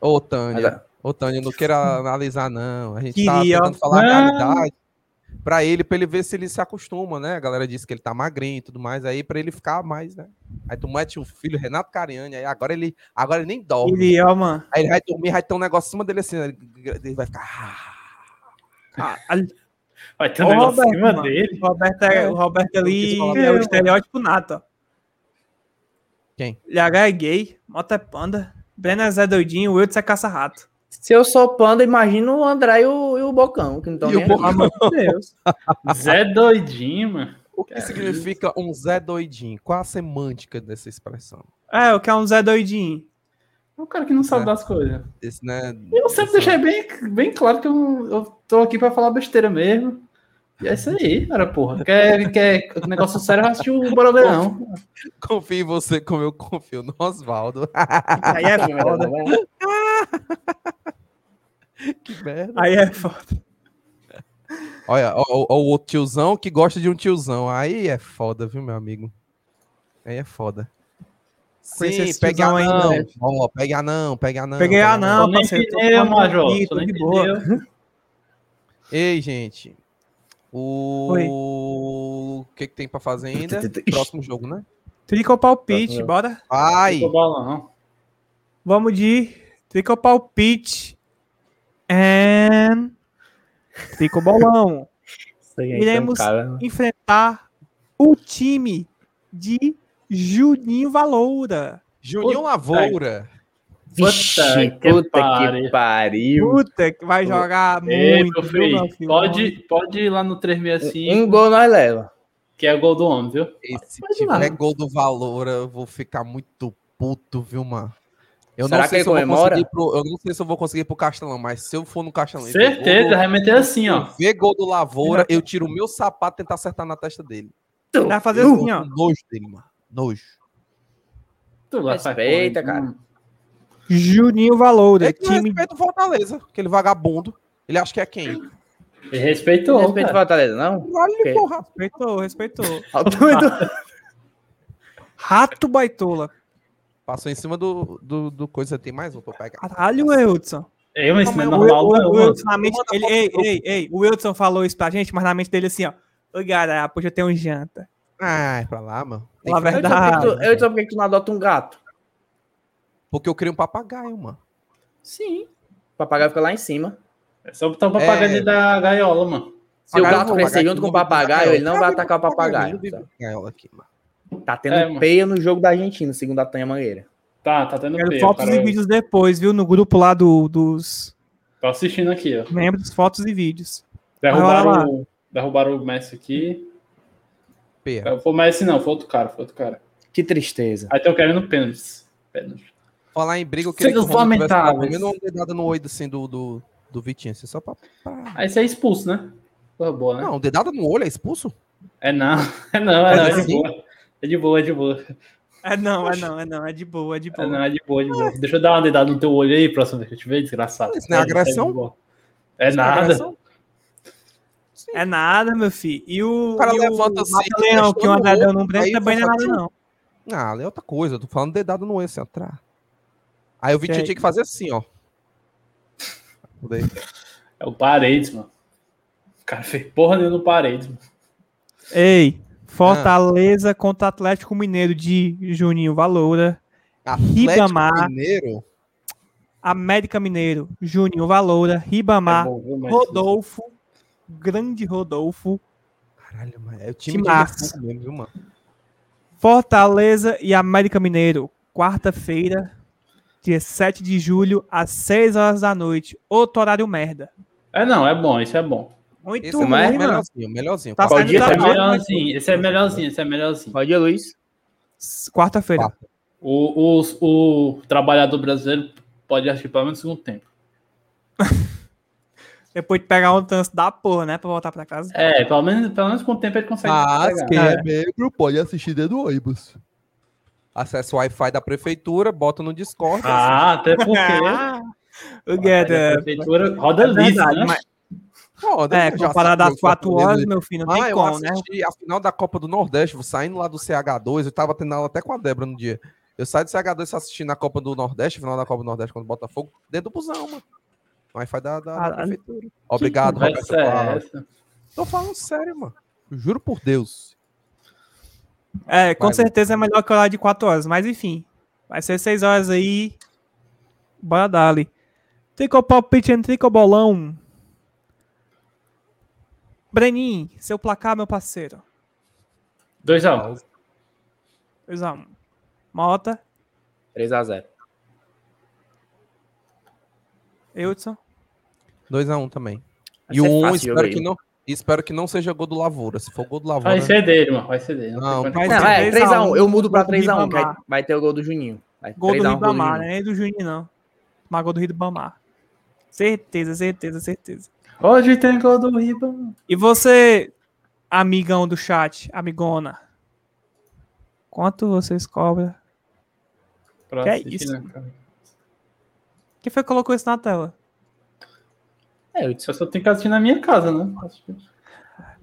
Ô, Mas, Tânia. Ô, Tânia, não queira analisar, não. A gente tá Queria, ó. tentando falar a Não. realidade pra ele, pra ele ver se ele se acostuma, né? A galera disse que ele tá magrinho e tudo mais, aí pra ele ficar mais, né? Aí tu mete o filho, Renato Cariani, aí agora ele, agora ele nem dorme. Ele, mano. Aí ele vai dormir, vai ter um negócio em cima dele assim, ele ele vai ficar... Ah, ali- Vai ter um negócio em Roberto, cima mano. dele. O Roberto, é, o Roberto ali é o estereótipo nato, ó. Quem? LH é gay, Mota é panda, Breno é Zé Doidinho, o Wilson é caça-rato. Se eu sou panda, imagina o André e o, e o Bocão, que não estão E o nem Bocão. aqui. Pelo amor de Deus. (laughs) Zé doidinho, mano. O que significa um Zé doidinho? Qual a semântica dessa expressão? É, o que é um Zé Doidinho. É um cara que não sabe É. das coisas. Esse, né? Eu sempre deixei bem, bem claro que eu, eu tô aqui pra falar besteira mesmo. E é isso aí, cara, porra. Quer, quer negócio sério, vai assistir o não. Confio em você como eu confio no Oswaldo. Aí é foda. (laughs) (laughs) que merda. Aí é foda. Olha, ó, ó, ó, o outro tiozão que gosta de um tiozão. Aí é foda, viu, meu amigo? Aí é foda. Sim, aí, anão. né? Ó, pegue anão, pegue anão. Peguei pegue a não, Tô nem parceiro. pneu, Major. de boa. (laughs) Ei, gente. O que, que tem pra fazer ainda? Próximo jogo, né? Trico palpite, Próximo. bora. Vai! Não. Vamos de Trico And... Trico bolão. (laughs) Isso aí, então, Iremos cara. enfrentar o time de Juninho Valoura. Juninho Lavoura. Vixe, Puta que que pariu. Puta, que vai jogar Ei, muito, filho, filho? pode, pode ir lá no 365, Um gol nós leva. que é gol do homem, viu? Esse Pode tiver lá. gol do Valoura, eu vou ficar muito puto, viu, mano? Eu Será não sei ele se eu comemora? conseguir pro, eu não sei se eu vou conseguir pro Castelão, mas se eu for no Castelão Certeza, vai meter assim, ó. ver gol do Lavoura, eu tiro o meu sapato e tentar acertar na testa dele. Vai fazer Uh, assim, ó. Nojo dele, mano. Nojo. Tu lá Respeita, cara. Juninho Valoura, Ele não time respeita o Fortaleza, aquele vagabundo. Ele acha que é quem? Ele respeitou, Respeita o. Fortaleza, não? Olha, Ok. porra. Respeitou, respeitou. (laughs) Rato Baitola. Passou em cima do, do, do coisa. Tem mais um pra pegar. Caralho, Wilson. Eu, mas isso não é O, normal, o, não, o mano. Wilson, na mente, ele, ei, ei, ei, o Wilson falou isso pra gente, mas na mente dele assim, ó. Ô, galera, hoje eu tenho um janta. Ah, é pra lá, mano. Tem Fala a que- Eu disse por que verdade. tu- eu disse por que tu não adota um gato. Porque eu queria um papagaio, mano. Sim. O papagaio fica lá em cima. É só botar o papagaio É. dentro da gaiola, mano. Se o Papagaio gato crescer papagaio junto com o papagaio, ele não vai atacar o papagaio. tá? gaiola aqui, mano. Tá tendo É, peia no jogo da Argentina, segundo a Tanha Mangueira. Tá, tá tendo peio, fotos cara. e vídeos depois, viu? No grupo lá do, dos Tô assistindo aqui, ó. membros, fotos e vídeos. Vai lá. Derrubaram, o, derrubaram o Messi aqui. Peia. Foi o Messi não, foi outro cara, foi outro cara. Que tristeza. Aí estão querendo pênaltis. Pênalti. Falar em briga, eu queria Sejam que o Romulo tivesse lamentáveis. pelo menos uma dedada no olho assim do, do, do Vitinho, assim, só pra... pra- Aí você é expulso, né? Porra boa, né? Não, dedada no olho é expulso? É não, (laughs) é não, é não, é assim? boa. É de boa, é de boa. É não, é não, é não, é de boa, é de É boa. não, é de boa, é de boa. Deixa eu dar uma dedada no teu olho aí, próxima vez que eu te ver, desgraçado. Isso não é agressão? É Isso não é nada. É nada, meu filho. E o, O cara e levanta assim, Mata Leão, que o André deu num aí branco, também não é nada, não. Ah, é outra coisa, eu tô falando dedada no assim, atrás. Aí o Vitinho Que- tinha que fazer assim, ó. Daí. É o Paredes, mano. O cara fez porra nenhuma no Paredes, mano. Ei, Fortaleza contra Atlético Mineiro de Juninho Valoura. Atlético Ribamar. Mineiro. América Mineiro, Juninho Valoura, Ribamar, É bom, Rodolfo, grande Rodolfo, Caralho, mano. É o time de mesmo, viu, mano? Fortaleza e América Mineiro, quarta-feira, dia 7 de julho, às 6 horas da noite. Outro horário merda. É não, é bom, isso é bom. Muito Esse ruim, é mano. melhorzinho, melhorzinho. Tá saindo dia da Esse é melhorzinho, esse é melhorzinho, esse é melhorzinho. Qual dia, Luiz? Quarta-feira. Quarta. O, o, o trabalhador brasileiro pode assistir pelo menos no segundo tempo. (laughs) Depois de pegar um tanto da porra, né? Pra voltar pra casa. É, pelo menos, pelo menos com o tempo ele consegue. Mas pegar. quem É. é membro pode assistir dentro do ônibus. Acesse o Wi-Fi da prefeitura, bota no Discord. Ah, até porque. Ah, (laughs) o a Guedes, prefeitura roda é verdade, né? mas- Foda, É, né? Comparado às o 4 Fortaleza. horas, meu filho, não Ah, tem como, né? a final da Copa do Nordeste, vou saindo lá do CH2, eu tava tendo aula até com a Débora no dia. Eu saio do CH2 assistindo a Copa do Nordeste, final da Copa do Nordeste contra o Botafogo, dentro do busão, mano. Wi-Fi da, da, da Caralho. prefeitura. Obrigado, Roberto. essa. Tô falando sério, mano. Juro por Deus. É, com Vai, certeza é melhor que o horário de 4 horas, mas enfim. Vai ser 6 horas aí. Bora dali. Tricopalpite entre tricobolão. Brenin, seu placar, meu parceiro. 2x1. 2x1. Mota, 3x0. Eudson. 2x1 também. Vai E o ser 1 fácil o espero que não. Espero que não seja gol do Lavoura. Se for gol do Lavoura. Vai ser dele, mano. Vai ser dele. Não, vai Não, ser é 3 a 1, 3x1. Eu mudo pra gol do 3x1, que Ribamar. aí vai ter o gol do Juninho. Vai Gol do 3x1 gol do Ribamar, né? do Juninho, não. Mas gol do Ribamar. Certeza, certeza, certeza. Hoje tem gol do Ribamar. E você, amigão do chat, amigona, quanto vocês cobram? Pra Que é isso? né? Quem foi que colocou isso na tela? É, eu disse, eu só tenho que assistir na minha casa, né?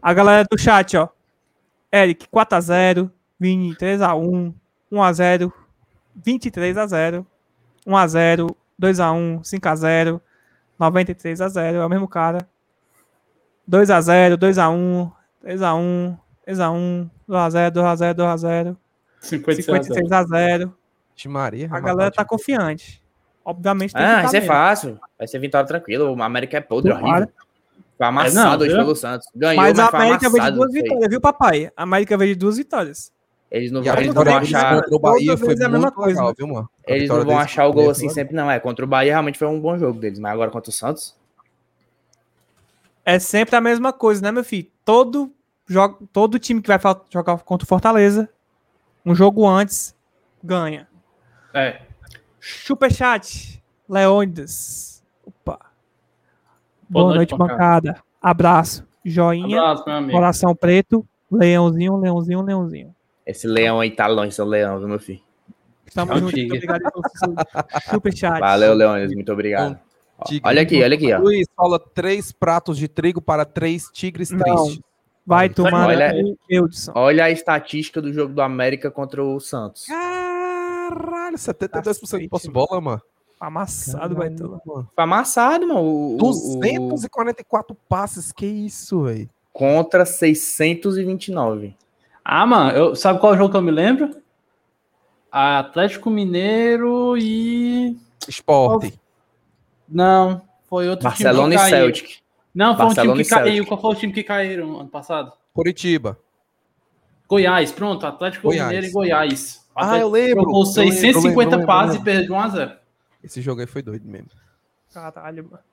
A galera do chat, ó. Eric, 4x0. Vini, 3x1. 1x0. 23 a 0, 1 a 0, 2 a 1, 5 a 0, 93 a 0, é o mesmo cara. 2 a 0, 2 a 1, 3 a 1, 3 a 1, 2 a 0, 2 a 0, 2 a 0, 56 a 0. 56 a 0. Vixe Maria. A galera tá confiante. Obviamente tem Ah, que tá isso é fácil. Vai ser vitória tranquila. O América é podre, horrível. Foi É, amassado não, hoje viu? pelo Santos. Ganhou, Mas mas, a América veio de duas vitórias, viu, papai? A América veio de duas vitórias. Eles não, E eles não vão achar. contra o Bahia foi é a mesma muito coisa, legal, viu, mano? A Eles não vão achar o gol assim sempre, não. É, contra o Bahia realmente foi um bom jogo deles, mas agora contra o Santos. É sempre a mesma coisa, né, meu filho? Todo, jogo, todo time que vai jogar contra o Fortaleza, um jogo antes, ganha. É. Superchat, Leônidas. Opa. Boa, Boa noite, noite, bancada. Abraço. Joinha, Abraço, meu amigo. coração preto, leãozinho, leãozinho, leãozinho. Esse leão aí tá longe, seu leão, viu, meu filho? Estamos juntos. tigre. Muito obrigado superchat. Valeu, Leones, muito obrigado. Tigre. Olha aqui, olha aqui, ó. Luiz fala três pratos de trigo para três tigres Não. tristes. Vai tomar Olha- o Eudson. Olha a estatística do jogo do América contra o Santos. Caralho, 72% de posse de bola, mano. Amassado, vai tomar. Mano. Foi amassado, mano. O, o- o- 244 passes, que isso, velho? contra 629. Ah, mano, eu, sabe qual jogo que eu me lembro? Atlético Mineiro e. Esporte. Não, foi outro Barcelona time e que caiu. Celtic. Não, foi Barcelona um time e que caiu. Qual foi o time que caíram ano passado? Curitiba. Goiás, pronto. Atlético Goiás. Mineiro e Goiás. Ah, eu lembro, Jogou eu 650 lembro, eu lembro, eu passes e perdeu 1x0. Esse jogo aí foi doido mesmo. Caralho, mano.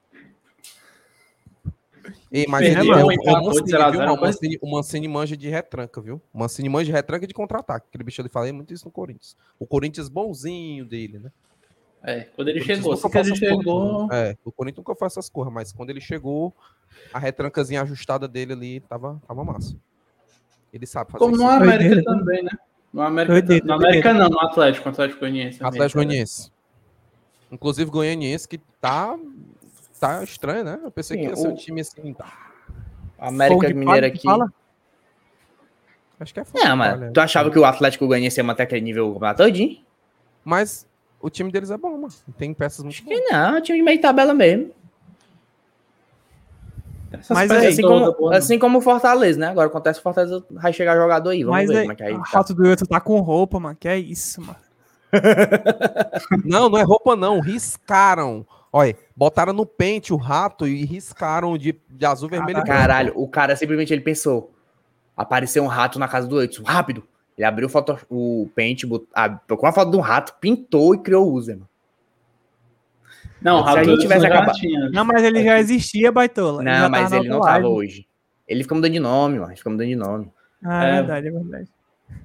Ei, mas ele é o, empatou o Mancini, de 0 a viu, 0, mano? O Mancini, o Mancini manja de retranca, viu? O Mancini manja de retranca e de contra-ataque. Aquele bicho eu falei muito isso no Corinthians. O Corinthians bonzinho dele, né? É, quando ele chegou. Assim ele chegou. né? É, o Corinthians nunca faz essas coisas, mas quando ele chegou, a retrancazinha ajustada dele ali tava, tava massa. Ele sabe fazer Como isso. no América também, né? No América, no América não, no Atlético, no Atlético Goianiense. Atlético Goianiense. Inclusive Goianiense que tá tá estranho, né? Eu pensei que Sim, ia ser um o- time assim, tá. América que aqui. fala? Acho que é Não, mano. palha. Tu achava que o Atlético Goianiense ia manter aquele nível o campeonato todinho? Mas o time deles é bom, mano. Tem peças muito Acho boas. que não, time de meio tabela mesmo. Essas Mas peças aí, Assim como, assim como o Fortaleza, né? Agora acontece que o Fortaleza vai chegar jogador aí. Vamos Mas ver é, como é que aí a tá. do Eudson tá com roupa, mano. Que é isso, mano. (laughs) Não, não é roupa, não. Riscaram. Olha, botaram no pente o rato e riscaram de, de azul, vermelho e branco. Caralho, o cara simplesmente ele pensou. Apareceu um rato na casa do Edson. Rápido. Ele abriu o, foto, o pente, ah, procurou uma foto de um rato, pintou e criou o user, mano. Não, Se a Rato gente tivesse acabado- tinha. Não, mas ele já existia, Baitola. Ele Não, mas tava na ele não tava live. hoje. Ele fica mudando de nome, mano. Ele fica mudando de nome. Ah, é É. verdade, é verdade.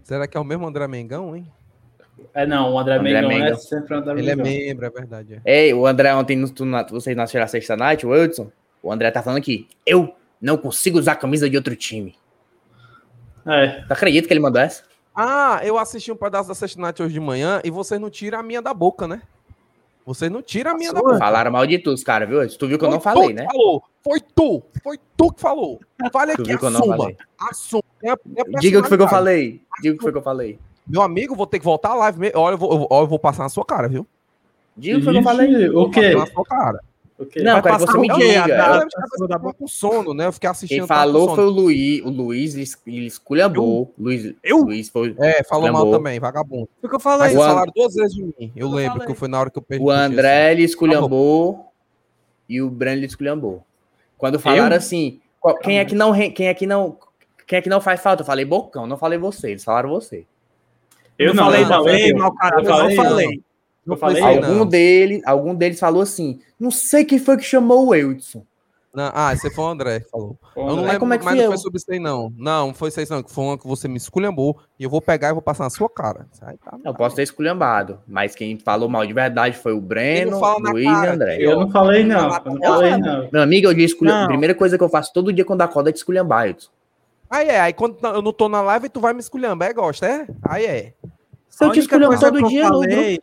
Será que é o mesmo André Mengão, hein? É, não, o André, André Mengão, é Mengão. sempre o André Ele é membro, é verdade. é. Ei, o André ontem, no, tu, na, vocês não assistiram a sexta night, o Edson, o André tá falando aqui. Eu não consigo usar a camisa de outro time. É, Tu acredita que ele mandou essa? Ah, eu assisti um pedaço da Sexta Night hoje de manhã e vocês não tiram a minha da boca, né? Vocês não tiram a minha da boca. Falaram mal de tu, os caras, viu? Tu viu que eu não falei, né? Falou. Foi tu. Foi tu que falou. Fale Tu aqui, viu que eu não assuma. falei. Assuma. Minha- minha Diga o que foi que eu falei. Diga o que foi que eu falei. Meu amigo, vou ter que voltar à live. me- Olha, eu vou, eu, eu vou passar na sua cara, viu? Diga o que eu falei. Ixi, O quê? Passar na sua cara. O quê? Não, eu passar você me diga. Eu? Eu- eu tava com sono, né? Eu fiquei assistindo. Quem falou foi o Luiz. O Luiz, esculhambou. Luiz, Eu? Luiz foi. É, falou mal também, vagabundo. Foi o que eu Mas falei. O And- falaram duas vezes de mim. Eu Eu lembro falei. que foi na hora que eu perdi. O André, ele esculhambou. E o Breno, ele esculhambou. Quando falaram assim, quem é que não. Quem é que não. Quem é que não faz falta? Eu falei Bocão, não falei você. Eles falaram você. Eu não falei, não, falei, caralho, Eu não falei. Eu falei, Algum não. deles, algum deles falou assim: não sei quem foi que chamou o Eudson. Não, ah, esse foi o André que falou. Eu não André. lembro, como é que mas não eu? foi sobre isso aí, não. Não, não foi isso aí, não. Foi uma que você me esculhambou e eu vou pegar e vou passar na sua cara. Aí tá, Eu posso ter esculhambado, mas quem falou mal de verdade foi o Breno, Luiz e André. Eu não falei, não. Eu não falei, não. Meu amigo, eu disse. Não. Primeira coisa que eu faço todo dia quando acordo é de esculhambar, Eudson. Aí é, aí quando eu não tô na live, tu vai me esculhambar, é gosta, é? Aí é. Se eu A te única esculhambo coisa todo que eu dia, falei,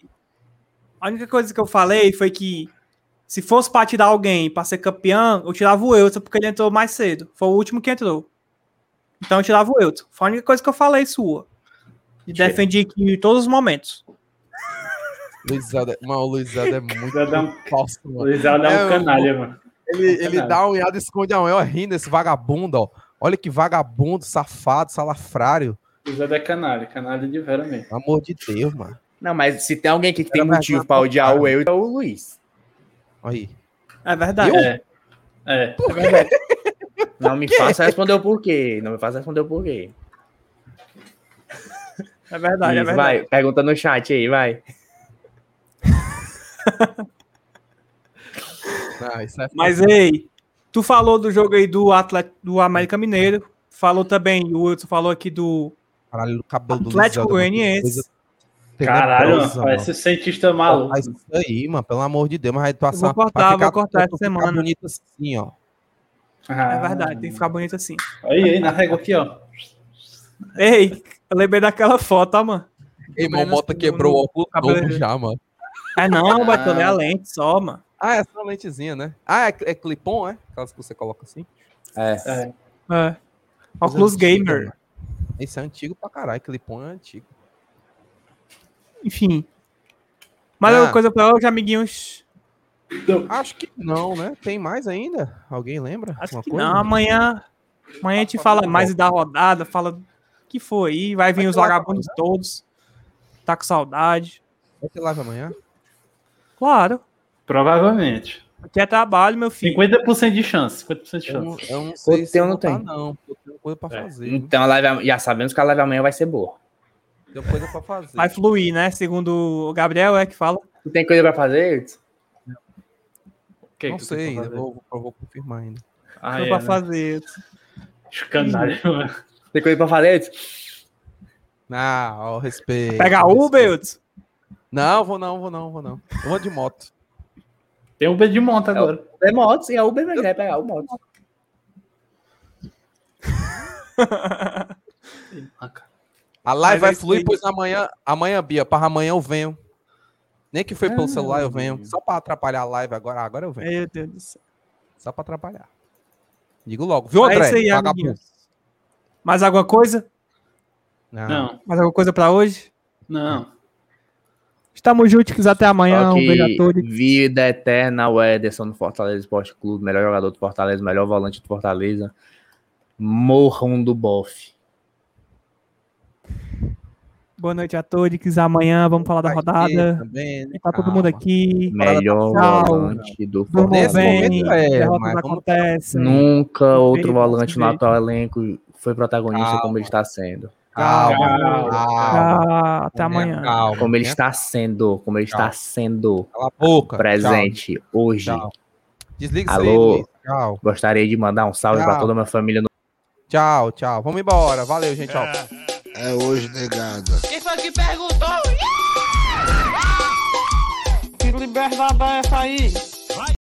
A única coisa que eu falei foi que se fosse pra tirar alguém pra ser campeão, eu tirava o Eudson porque ele entrou mais cedo. Foi o último que entrou. Então eu tirava o Eudson. Foi a única coisa que eu falei sua. E Tira. defendi aqui em todos os momentos. Luizado, é- mano, o Luizado é muito é um- falso, O mano. Luizado é um É, canalha, mano. Ele, ele Caralho. dá uma olhada e esconde a ó, rindo esse vagabundo, ó. Olha que vagabundo, safado, salafrário. O Luizado é canalha, canalha de vera mesmo. Pelo amor de Deus, mano. Não, mas se tem alguém aqui que tem motivo pra odiar o cara. eu, é o Luiz. Aí. É verdade. É. É. É verdade. Não me faça responder o porquê. Não me faça responder o porquê. É verdade, é Isso, verdade. vai, pergunta no chat aí, vai. (laughs) Ah, isso é Mas, ei, tu falou do jogo aí do Atlético, do América Mineiro. Falou também, o Wilson falou aqui do Caralho, Atlético é Goianiense. Caralho, mano, parece cientista maluco. Faz isso aí, mano, pelo amor de Deus, mas vai passar. vou cortar, vai vou cortar essa ficar semana. bonito assim, ó. Ah, É verdade, tem que ficar bonito assim. Aí, aí, na régua aqui, ó. Ei, eu lembrei daquela foto, ó, mano. Ei, Mota no- quebrou o óculos já, mano. É não, vai ter a lente só, mano. Ah, é essa lentezinha, né? Ah, é, é clipon, é? Aquelas que você coloca assim? É. É. É. Óculos Coisa antiga, gamer. mano. Esse é antigo pra caralho, clipon é antigo. Enfim. Mais Ah. alguma coisa pra hoje, amiguinhos? Acho que não, né? Tem mais ainda? Alguém lembra? Acho Alguma que coisa? não. Amanhã, amanhã a gente fala mais da rodada, fala o que foi aí. Vai vir Vai os vagabundos todos. Tá com saudade. Vai ter live amanhã? Claro. Provavelmente. Aqui é trabalho, meu filho. 50% de chance. 50% de Eu não, chance. eu não sei se tem eu não tem? tá, não. Eu tenho coisa pra É. fazer. Então a live, já sabemos que a live amanhã vai ser boa. Tenho coisa pra fazer. Vai fluir, né? Segundo o Gabriel, é que fala. Tu tem coisa pra fazer? Edson? O que não que tem sei, eu fazer? vou, eu vou confirmar ainda. Ah, Foi é, pra né? fazer. Os canalhas, mano. Tem coisa pra fazer? Edson? Ah, ó, respeito. Pega Uber, Hudson. Não, vou não, vou não, vou não. Eu vou de moto. Tem B de monta agora. É moto, sim, é Uber, (laughs) mas vai pegar o moto. A live vai é fluir, pois amanhã, amanhã, Bia, para amanhã eu venho. Nem que foi pelo Ah. celular eu venho. Só pra atrapalhar a live agora. Agora eu venho. Meu Deus do céu. Só pra atrapalhar. Digo logo. Viu, É André? isso aí, Vagabundo. Mais alguma coisa? Não. Não, Mais alguma coisa pra hoje? não. Estamos juntos, até amanhã. Um beijo a todos. vida eterna o Ederson no Fortaleza Esporte Clube, melhor jogador do Fortaleza, melhor volante do Fortaleza. Morram do bofe. Boa noite a todos. Amanhã vamos falar da rodada. Também, né? Tá todo mundo aqui. Melhor volante do Fortaleza. bem. momento é, acontecem. Nunca outro volante no atual elenco foi protagonista Calma. como ele está sendo. Calma, Calma. calma. Até amanhã. Calma. Como ele né? está sendo, como ele está sendo Cala a boca. presente hoje. Tchau. Desliga isso aí, Alô? Luiz. Tchau. Gostaria de mandar um salve para toda a minha família no Tchau, tchau. Vamos embora. Valeu, gente. Tchau. É hoje, negada. Quem foi que perguntou? Que liberdade é essa aí?